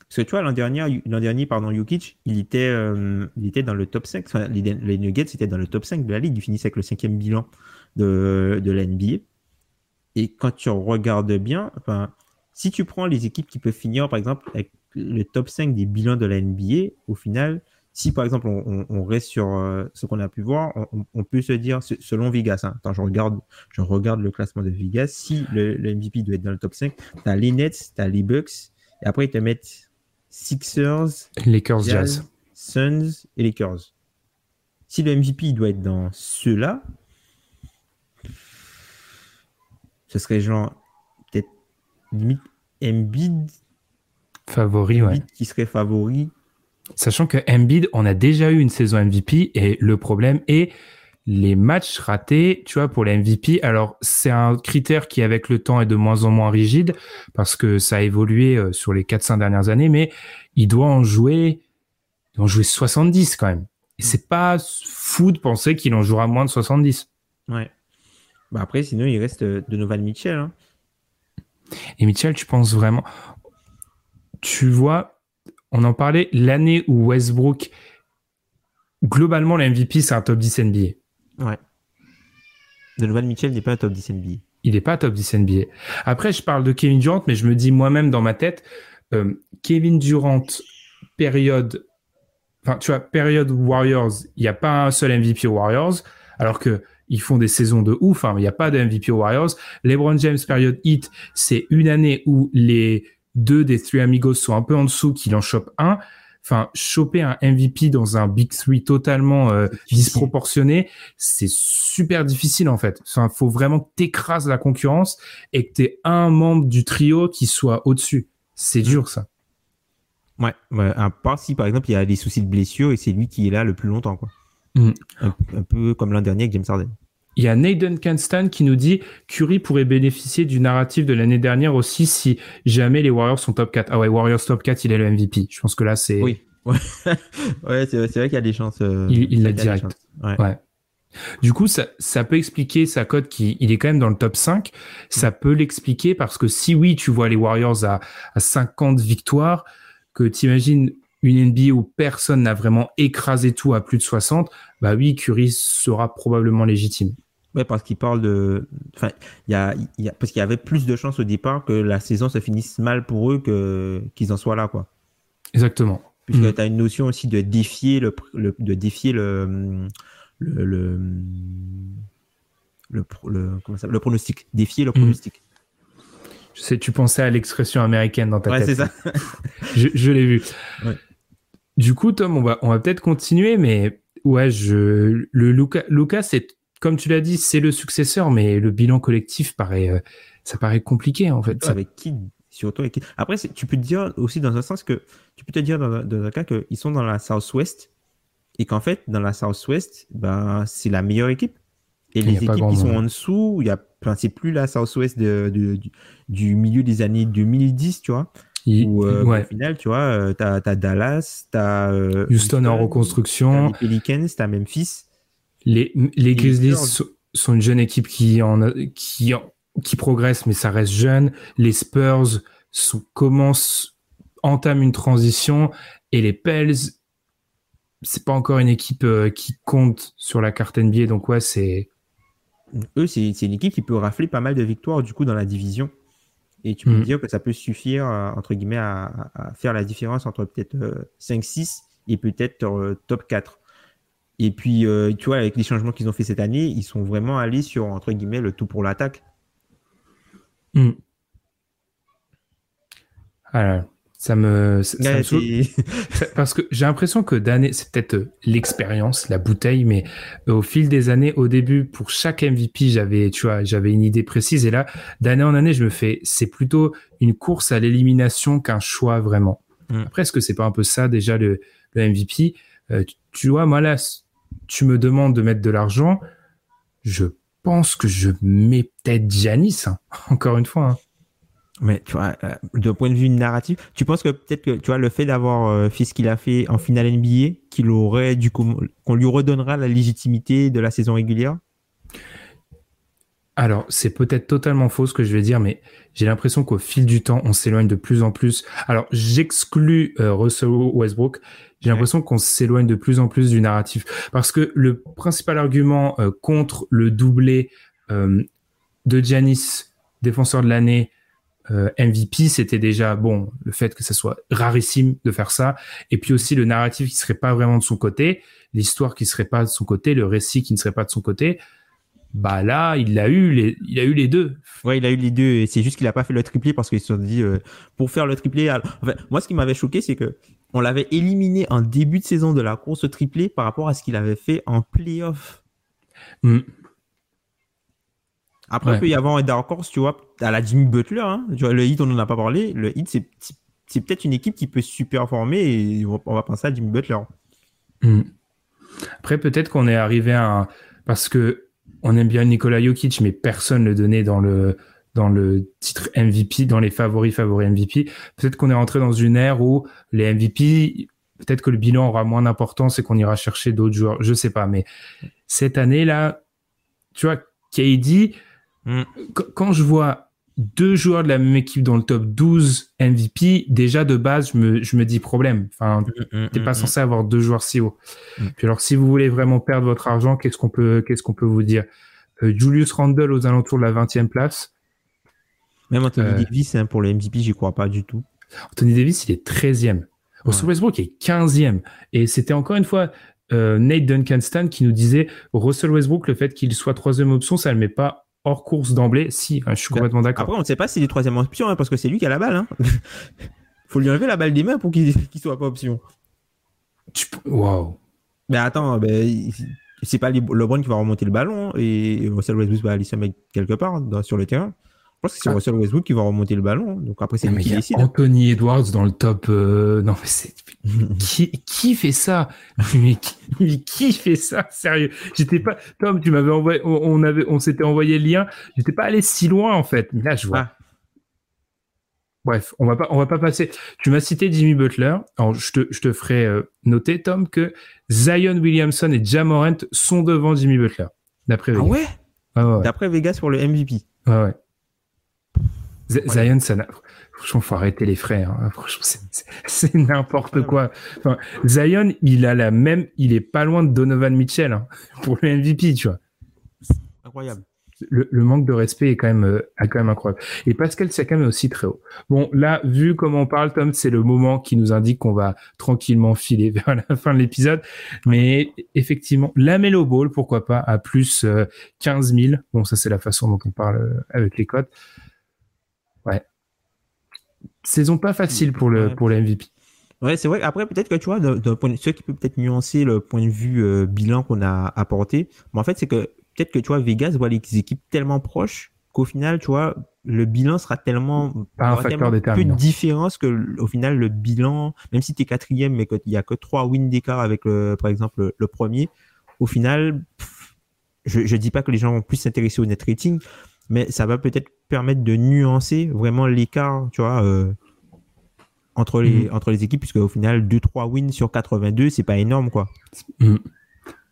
Parce que tu vois, l'an dernier, l'an dernier, pardon, Jokic, il était, il était dans le top 5. Enfin, les, Nuggets étaient dans le top 5 de la ligue. Ils finissaient avec le cinquième bilan de, de la NBA. Et quand tu regardes bien, enfin, si tu prends les équipes qui peuvent finir, par exemple, avec le top 5 des bilans de la NBA, au final, si par exemple on, reste sur euh, ce qu'on a pu voir, on, peut se dire, se- selon Vegas, hein, attends, je regarde, je regarde le classement de Vegas, si le, le MVP doit être dans le top 5, tu as les Nets, tu as les Bucks, et après ils te mettent Sixers, Lakers, Jazz. Jazz, Suns et Lakers. Si le MVP doit être dans ceux-là, ce serait genre limite Embiid, Favori, ouais. Qui serait favori. Sachant que Embiid, on a déjà eu une saison MVP et le problème est les matchs ratés, tu vois, pour les MVP. Alors, c'est un critère qui, avec le temps, est de moins en moins rigide parce que ça a évolué euh, sur les 4-5 dernières années, mais il doit en jouer, il doit en jouer 70 quand même. Et c'est pas fou de penser qu'il en jouera moins de 70. Ouais. Bah après, sinon, il reste euh, Donovan Mitchell. hein. Et Mitchell, tu penses vraiment, tu vois, on en parlait l'année où Westbrook, globalement, le MVP, c'est un top 10 NBA. Ouais. Donovan Mitchell n'est pas un top 10 NBA. il n'est pas top 10 NBA. Après, je parle de Kevin Durant, mais je me dis moi-même dans ma tête, euh, Kevin Durant, période, enfin, tu vois, période Warriors, il n'y a pas un seul MVP aux Warriors, alors que ils font des saisons de ouf, hein, il n'y a pas de MVP aux Warriors. LeBron James, période hit, c'est une année où les deux des Three Amigos sont un peu en dessous, qu'il en chope un. Enfin, choper un MVP dans un Big Three totalement euh, disproportionné, c'est super difficile en fait. Enfin, faut vraiment que t'écrases la concurrence et que t'aies un membre du trio qui soit au-dessus. C'est dur ça. Ouais, ouais, à part si par exemple il y a des soucis de blessure et c'est lui qui est là le plus longtemps. Quoi. Mm. Un, un peu comme l'an dernier avec James Harden. Il y a Nathan Kanstan qui nous dit Curry pourrait bénéficier du narratif de l'année dernière aussi si jamais les Warriors sont top 4. Ah ouais, Warriors top 4, il est le MVP. Je pense que là c'est Oui. Ouais, ouais c'est vrai qu'il y a des chances. euh, Il- l'a direct. Ouais. Ouais. Du coup, ça, ça peut expliquer sa cote qui, il est quand même dans le top 5. Ça peut l'expliquer parce que si oui, tu vois les Warriors à, à 50 victoires, que t'imagines une NBA où personne n'a vraiment écrasé tout à plus de 60, bah oui, Curry sera probablement légitime. Ouais, parce qu'il parle de. Enfin, il y a, y a... parce qu'il y avait plus de chances au départ que la saison se finisse mal pour eux que qu'ils en soient là, quoi. Exactement. Puisque Mm. tu as une notion aussi de défier le, le- de défier le le le, le, pro- le- comment ça, le pronostic, défier le pronostic. Je sais, tu pensais à l'expression américaine dans ta Ouais, tête. c'est ça. Je, je l'ai vu. Ouais. Du coup, Tom, on va, on va peut-être continuer, mais ouais, je, le Luca, Luca, c'est, comme tu l'as dit, c'est le successeur, mais le bilan collectif paraît, euh, ça paraît compliqué, en fait. Avec qui surtout avec qui? Après tu peux te dire aussi dans un sens que tu peux te dire dans, un- dans un cas qu'ils sont dans la Southwest et qu'en fait dans la Southwest ben c'est la meilleure équipe et les équipes qui sont monde. en dessous il y a enfin, c'est plus la Southwest de, de- du, du milieu des années 2010 tu vois il- où euh, ouais. au final tu vois euh, t'as as Dallas t'as euh, Houston en reconstruction. les Pelicans t'as Memphis Les, les Grizzlies sont, sont une jeune équipe qui en, qui en- qui progresse, mais ça reste jeune. Les Spurs sont, commencent, entament une transition et les Pels, c'est pas encore une équipe qui compte sur la carte NBA. Donc ouais, c'est, eux, c'est une équipe qui peut rafler pas mal de victoires du coup dans la division. Et tu peux Mm. dire que ça peut suffire, euh, entre guillemets, à, faire la différence entre peut-être euh, 5-6 et peut-être euh, top 4. Et puis, euh, tu vois, avec les changements qu'ils ont fait cette année, ils sont vraiment allés sur, entre guillemets, le tout pour l'attaque. Hmm. Alors, ça me, ça, ça me Ouais, saoule. Parce que j'ai l'impression que d'année, c'est peut-être euh, l'expérience, la bouteille, mais euh, au fil des années, au début, pour chaque MVP, j'avais, tu vois, j'avais une idée précise. Et là, d'année en année, je me fais, c'est plutôt une course à l'élimination qu'un choix vraiment. Mm. Après, est-ce que c'est pas un peu ça déjà le, le MVP Euh, tu, tu vois, moi là, tu me demandes de mettre de l'argent, je pense que je mets peut-être Giannis, hein. encore une fois. hein. Mais tu vois, euh, d'un point de vue narratif, tu penses que peut-être que tu vois le fait d'avoir euh, fait ce qu'il a fait en finale NBA, qu'il aurait du coup, qu'on lui redonnera la légitimité de la saison régulière? Alors, c'est peut-être totalement faux ce que je vais dire, mais j'ai l'impression qu'au fil du temps, on s'éloigne de plus en plus. Alors, j'exclus euh, Russell Westbrook. J'ai Ouais. l'impression qu'on s'éloigne de plus en plus du narratif. Parce que le principal argument euh, contre le doublé euh, de Giannis, défenseur de l'année, euh, MVP, c'était déjà, bon, le fait que ça soit rarissime de faire ça. Et puis aussi le narratif qui serait pas vraiment de son côté, l'histoire qui serait pas de son côté, le récit qui ne serait pas de son côté bah là, il a eu les, il a eu les deux. Ouais, il a eu les deux. et C'est juste qu'il a pas fait le triplé parce qu'ils se sont dit euh, pour faire le triplé. alors- Enfin, moi, ce qui m'avait choqué, c'est que on l'avait éliminé en début de saison de la course triplé par rapport à ce qu'il avait fait en playoff. Hmm. Après, Ouais. il peut y avoir un dark horse, tu vois, à la Jimmy Butler. Hein. Le Heat, on n'en a pas parlé. Le Heat, c'est c'est peut-être une équipe qui peut super performer et on va- penser à Jimmy Butler. Hmm. Après, peut-être qu'on est arrivé à un, parce que on aime bien Nikola Jokic, mais personne le donnait dans le, dans le titre MVP, dans les favoris, favoris MVP. Peut-être qu'on est rentré dans une ère où les MVP, peut-être que le bilan aura moins d'importance et qu'on ira chercher d'autres joueurs. Je sais pas, mais cette année-là, tu vois, KD, Hmm. qu- quand je vois deux joueurs de la même équipe dans le top 12 MVP, déjà de base, je me, je me dis problème. Enfin, T'es pas censé avoir deux joueurs si hauts. Mm. Puis alors, si vous voulez vraiment perdre votre argent, qu'est-ce qu'on peut, qu'est-ce qu'on peut vous dire? Euh, Julius Randle aux alentours de la 20e place. Même Anthony Euh. Davis, hein, pour le MVP, j'y crois pas du tout. Anthony Davis, il est 13e. Russell Ouais. Westbrook est 15e. Et c'était encore une fois euh, Nate Duncan-Stan qui nous disait Russell Westbrook, le fait qu'il soit troisième option, ça le met pas hors course d'emblée. Si, hein, je suis Ben, complètement d'accord. Après, on ne sait pas s'il est troisième option, hein, parce que c'est lui qui a la balle. Hein. Faut lui enlever la balle des mains pour qu'il qu'il soit pas option. Waouh. Mais attends, ben, c'est pas LeBron qui va remonter le ballon et Russell Westbrook va aller se mettre quelque part dans- sur le terrain. Je pense que c'est Ah. Russell Westbrook qui va remonter le ballon. Donc après, c'est Non, lui qui décide. hein. Anthony Edwards dans le top. euh, Non, mais c'est qui, qui fait ça? Mais qui, mais qui fait ça? Sérieux J'étais pas. Tom, tu m'avais envoyé. On avait, on s'était envoyé le lien. J'étais pas allé si loin en fait. Mais là, je vois. Ah. Bref, on va pas, on va pas passer. Tu m'as cité Jimmy Butler. Alors, je te, je te ferai euh, noter, Tom, que Zion Williamson et Jamorant sont devant Jimmy Butler. D'après Ah Vegas. ouais? Ouais. D'après Vegas pour le MVP. Ouais, ouais. Z- Ouais. Zion, ça n'a... Franchement, faut arrêter les frères. hein. Franchement, c'est, n'importe quoi. Enfin, Zion, il a la même, il est pas loin de Donovan Mitchell hein, pour le MVP, tu vois. Incroyable. Le, le manque de respect est quand même, euh, quand même incroyable. Et Pascal Siakam est aussi très haut. Bon, là, vu comment on parle, Tom, c'est le moment qui nous indique qu'on va tranquillement filer vers la fin de l'épisode. Mais effectivement, la Melo Ball, pourquoi pas, à plus euh, 15 000. Bon, ça, c'est la façon dont on parle euh, avec les codes. Ouais. Saison pas facile pour le, pour le MVP. Ouais, c'est vrai. Après, peut-être que tu vois, d'un point de ce qui peut peut-être nuancer le point de vue euh, bilan qu'on a apporté, mais en fait, c'est que peut-être que tu vois, Vegas voit les équipes tellement proches qu'au final, tu vois, le bilan sera tellement pas un facteur peu de différence que au final le bilan, même si tu es quatrième, mais qu'il y a que trois wins d'écart avec le, par exemple le, premier, au final, je, je dis pas que les gens vont plus s'intéresser au net rating, mais ça va peut-être permettre de nuancer vraiment l'écart, tu vois. Euh, entre les, mhm. entre les équipes, puisque au final, 2-3 wins sur 82, c'est pas énorme, quoi. Mhm.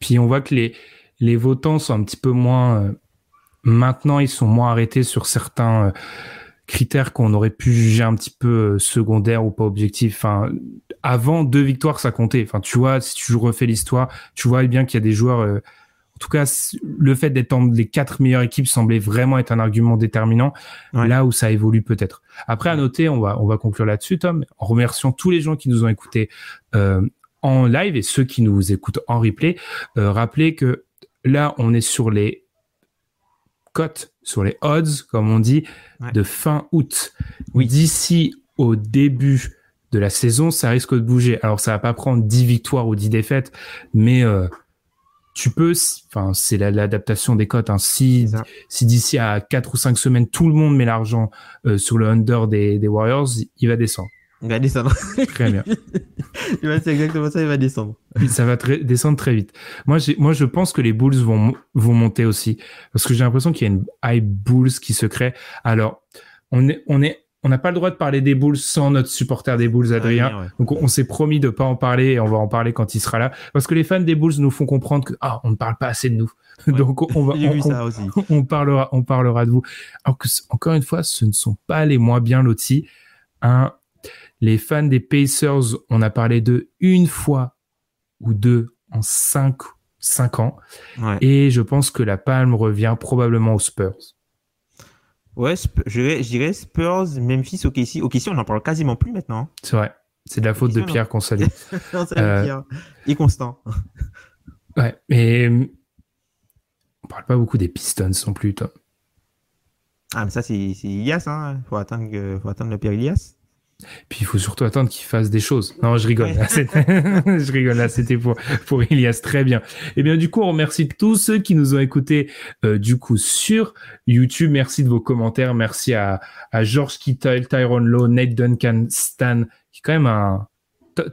Puis on voit que les, les votants sont un petit peu moins. Euh, maintenant, ils sont moins arrêtés sur certains euh, critères qu'on aurait pu juger un petit peu secondaires ou pas objectifs. Enfin, avant, deux victoires, ça comptait. Enfin, tu vois, si tu refais l'histoire, tu vois bien qu'il y a des joueurs en tout cas, le fait d'être dans les quatre meilleures équipes semblait vraiment être un argument déterminant. Là où ça évolue peut-être. Après, à noter, on va on va conclure là-dessus, Tom, en remerciant tous les gens qui nous ont écoutés euh, en live et ceux qui nous écoutent en replay. Euh, rappelez que là, on est sur les cotes, sur les odds, comme on dit, de fin août. Oui. D'ici au début de la saison, ça risque de bouger. Alors, ça va pas prendre 10 victoires ou 10 défaites, mais euh, tu peux, enfin, c'est l'adaptation des cotes. Hein. Si, si d'ici à 4 ou 5 semaines, tout le monde met l'argent euh, sur le under des, des, Warriors, il va descendre. Il va descendre. Très bien. c'est exactement ça, il va descendre. Ça va descendre très vite. Moi, moi, je pense que les Bulls vont, vont monter aussi. Parce que j'ai l'impression qu'il y a une high Bulls qui se crée. Alors, on est, on est on n'a pas le droit de parler des Bulls sans notre supporter des Bulls, Adrien. Donc on, s'est promis de pas en parler et on va en parler quand il sera là, parce que les fans des Bulls nous font comprendre que ah on ne parle pas assez de nous. Donc on va on, parlera on parlera de vous. Alors que encore une fois, ce ne sont pas les moins bien lotis. Hein, les fans des Pacers, on a parlé d'eux une fois ou deux en cinq cinq ans, et je pense que la palme revient probablement aux Spurs. Ouais, je dirais Spurs, Memphis, OKC. OKC, on n'en parle quasiment plus maintenant. Hein. C'est vrai. C'est de la faute de Pierre qu'on salue. euh... Pierre. Et Constant. ouais, mais on parle pas beaucoup des Pistons non plus, toi. Ah, mais ça, c'est Ilias, hein. Faut attendre, faut attendre le Pierre Ilias. Puis il faut surtout attendre qu'il fasse des choses. Non, je rigole. je rigole là, c'était pour pour Ilias. Très bien. Eh bien du coup, on remercie tous ceux qui nous ont écoutés euh, du coup sur YouTube. Merci de vos commentaires. Merci à à George Kittle, Tyrone Lowe, Nate Duncan, Stan, qui est quand même un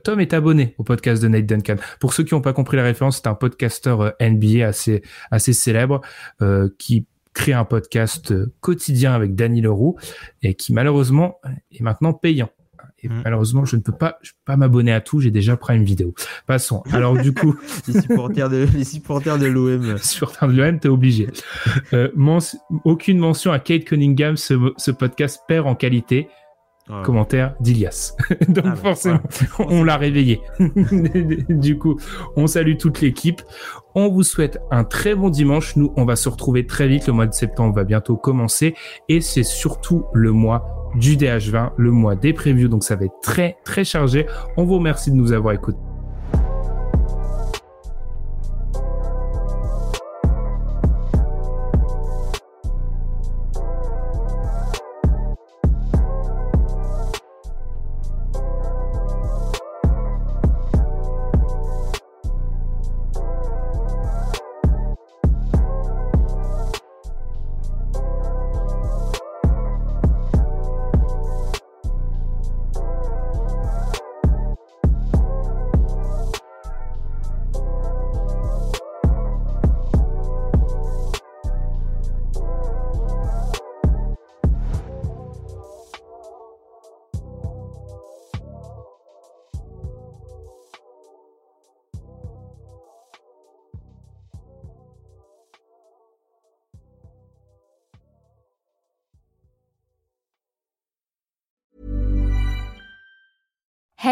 Tom est abonné au podcast de Nate Duncan. Pour ceux qui n'ont pas compris la référence, c'est un podcasteur euh, NBA assez assez célèbre euh, qui crée un podcast quotidien avec Danny Leroux et qui malheureusement est maintenant payant. Et mm. malheureusement, je ne peux pas, je peux pas m'abonner à tout. J'ai déjà une vidéo. Passons. Alors du coup, les supporters de les supporters de l'OM. supporters de l'OM, t'es obligé. Euh, aucune mention à Kate Cunningham. Ce, ce podcast perd en qualité. Commentaire d'Ilias. Donc ah, forcément, on l'a réveillé. du coup, on salue toute l'équipe. On vous souhaite un très bon dimanche. Nous, on va se retrouver très vite. Le mois de septembre va bientôt commencer. Et c'est surtout le mois du DH20, le mois des previews. Donc ça va être très, très chargé. On vous remercie de nous avoir écoutés.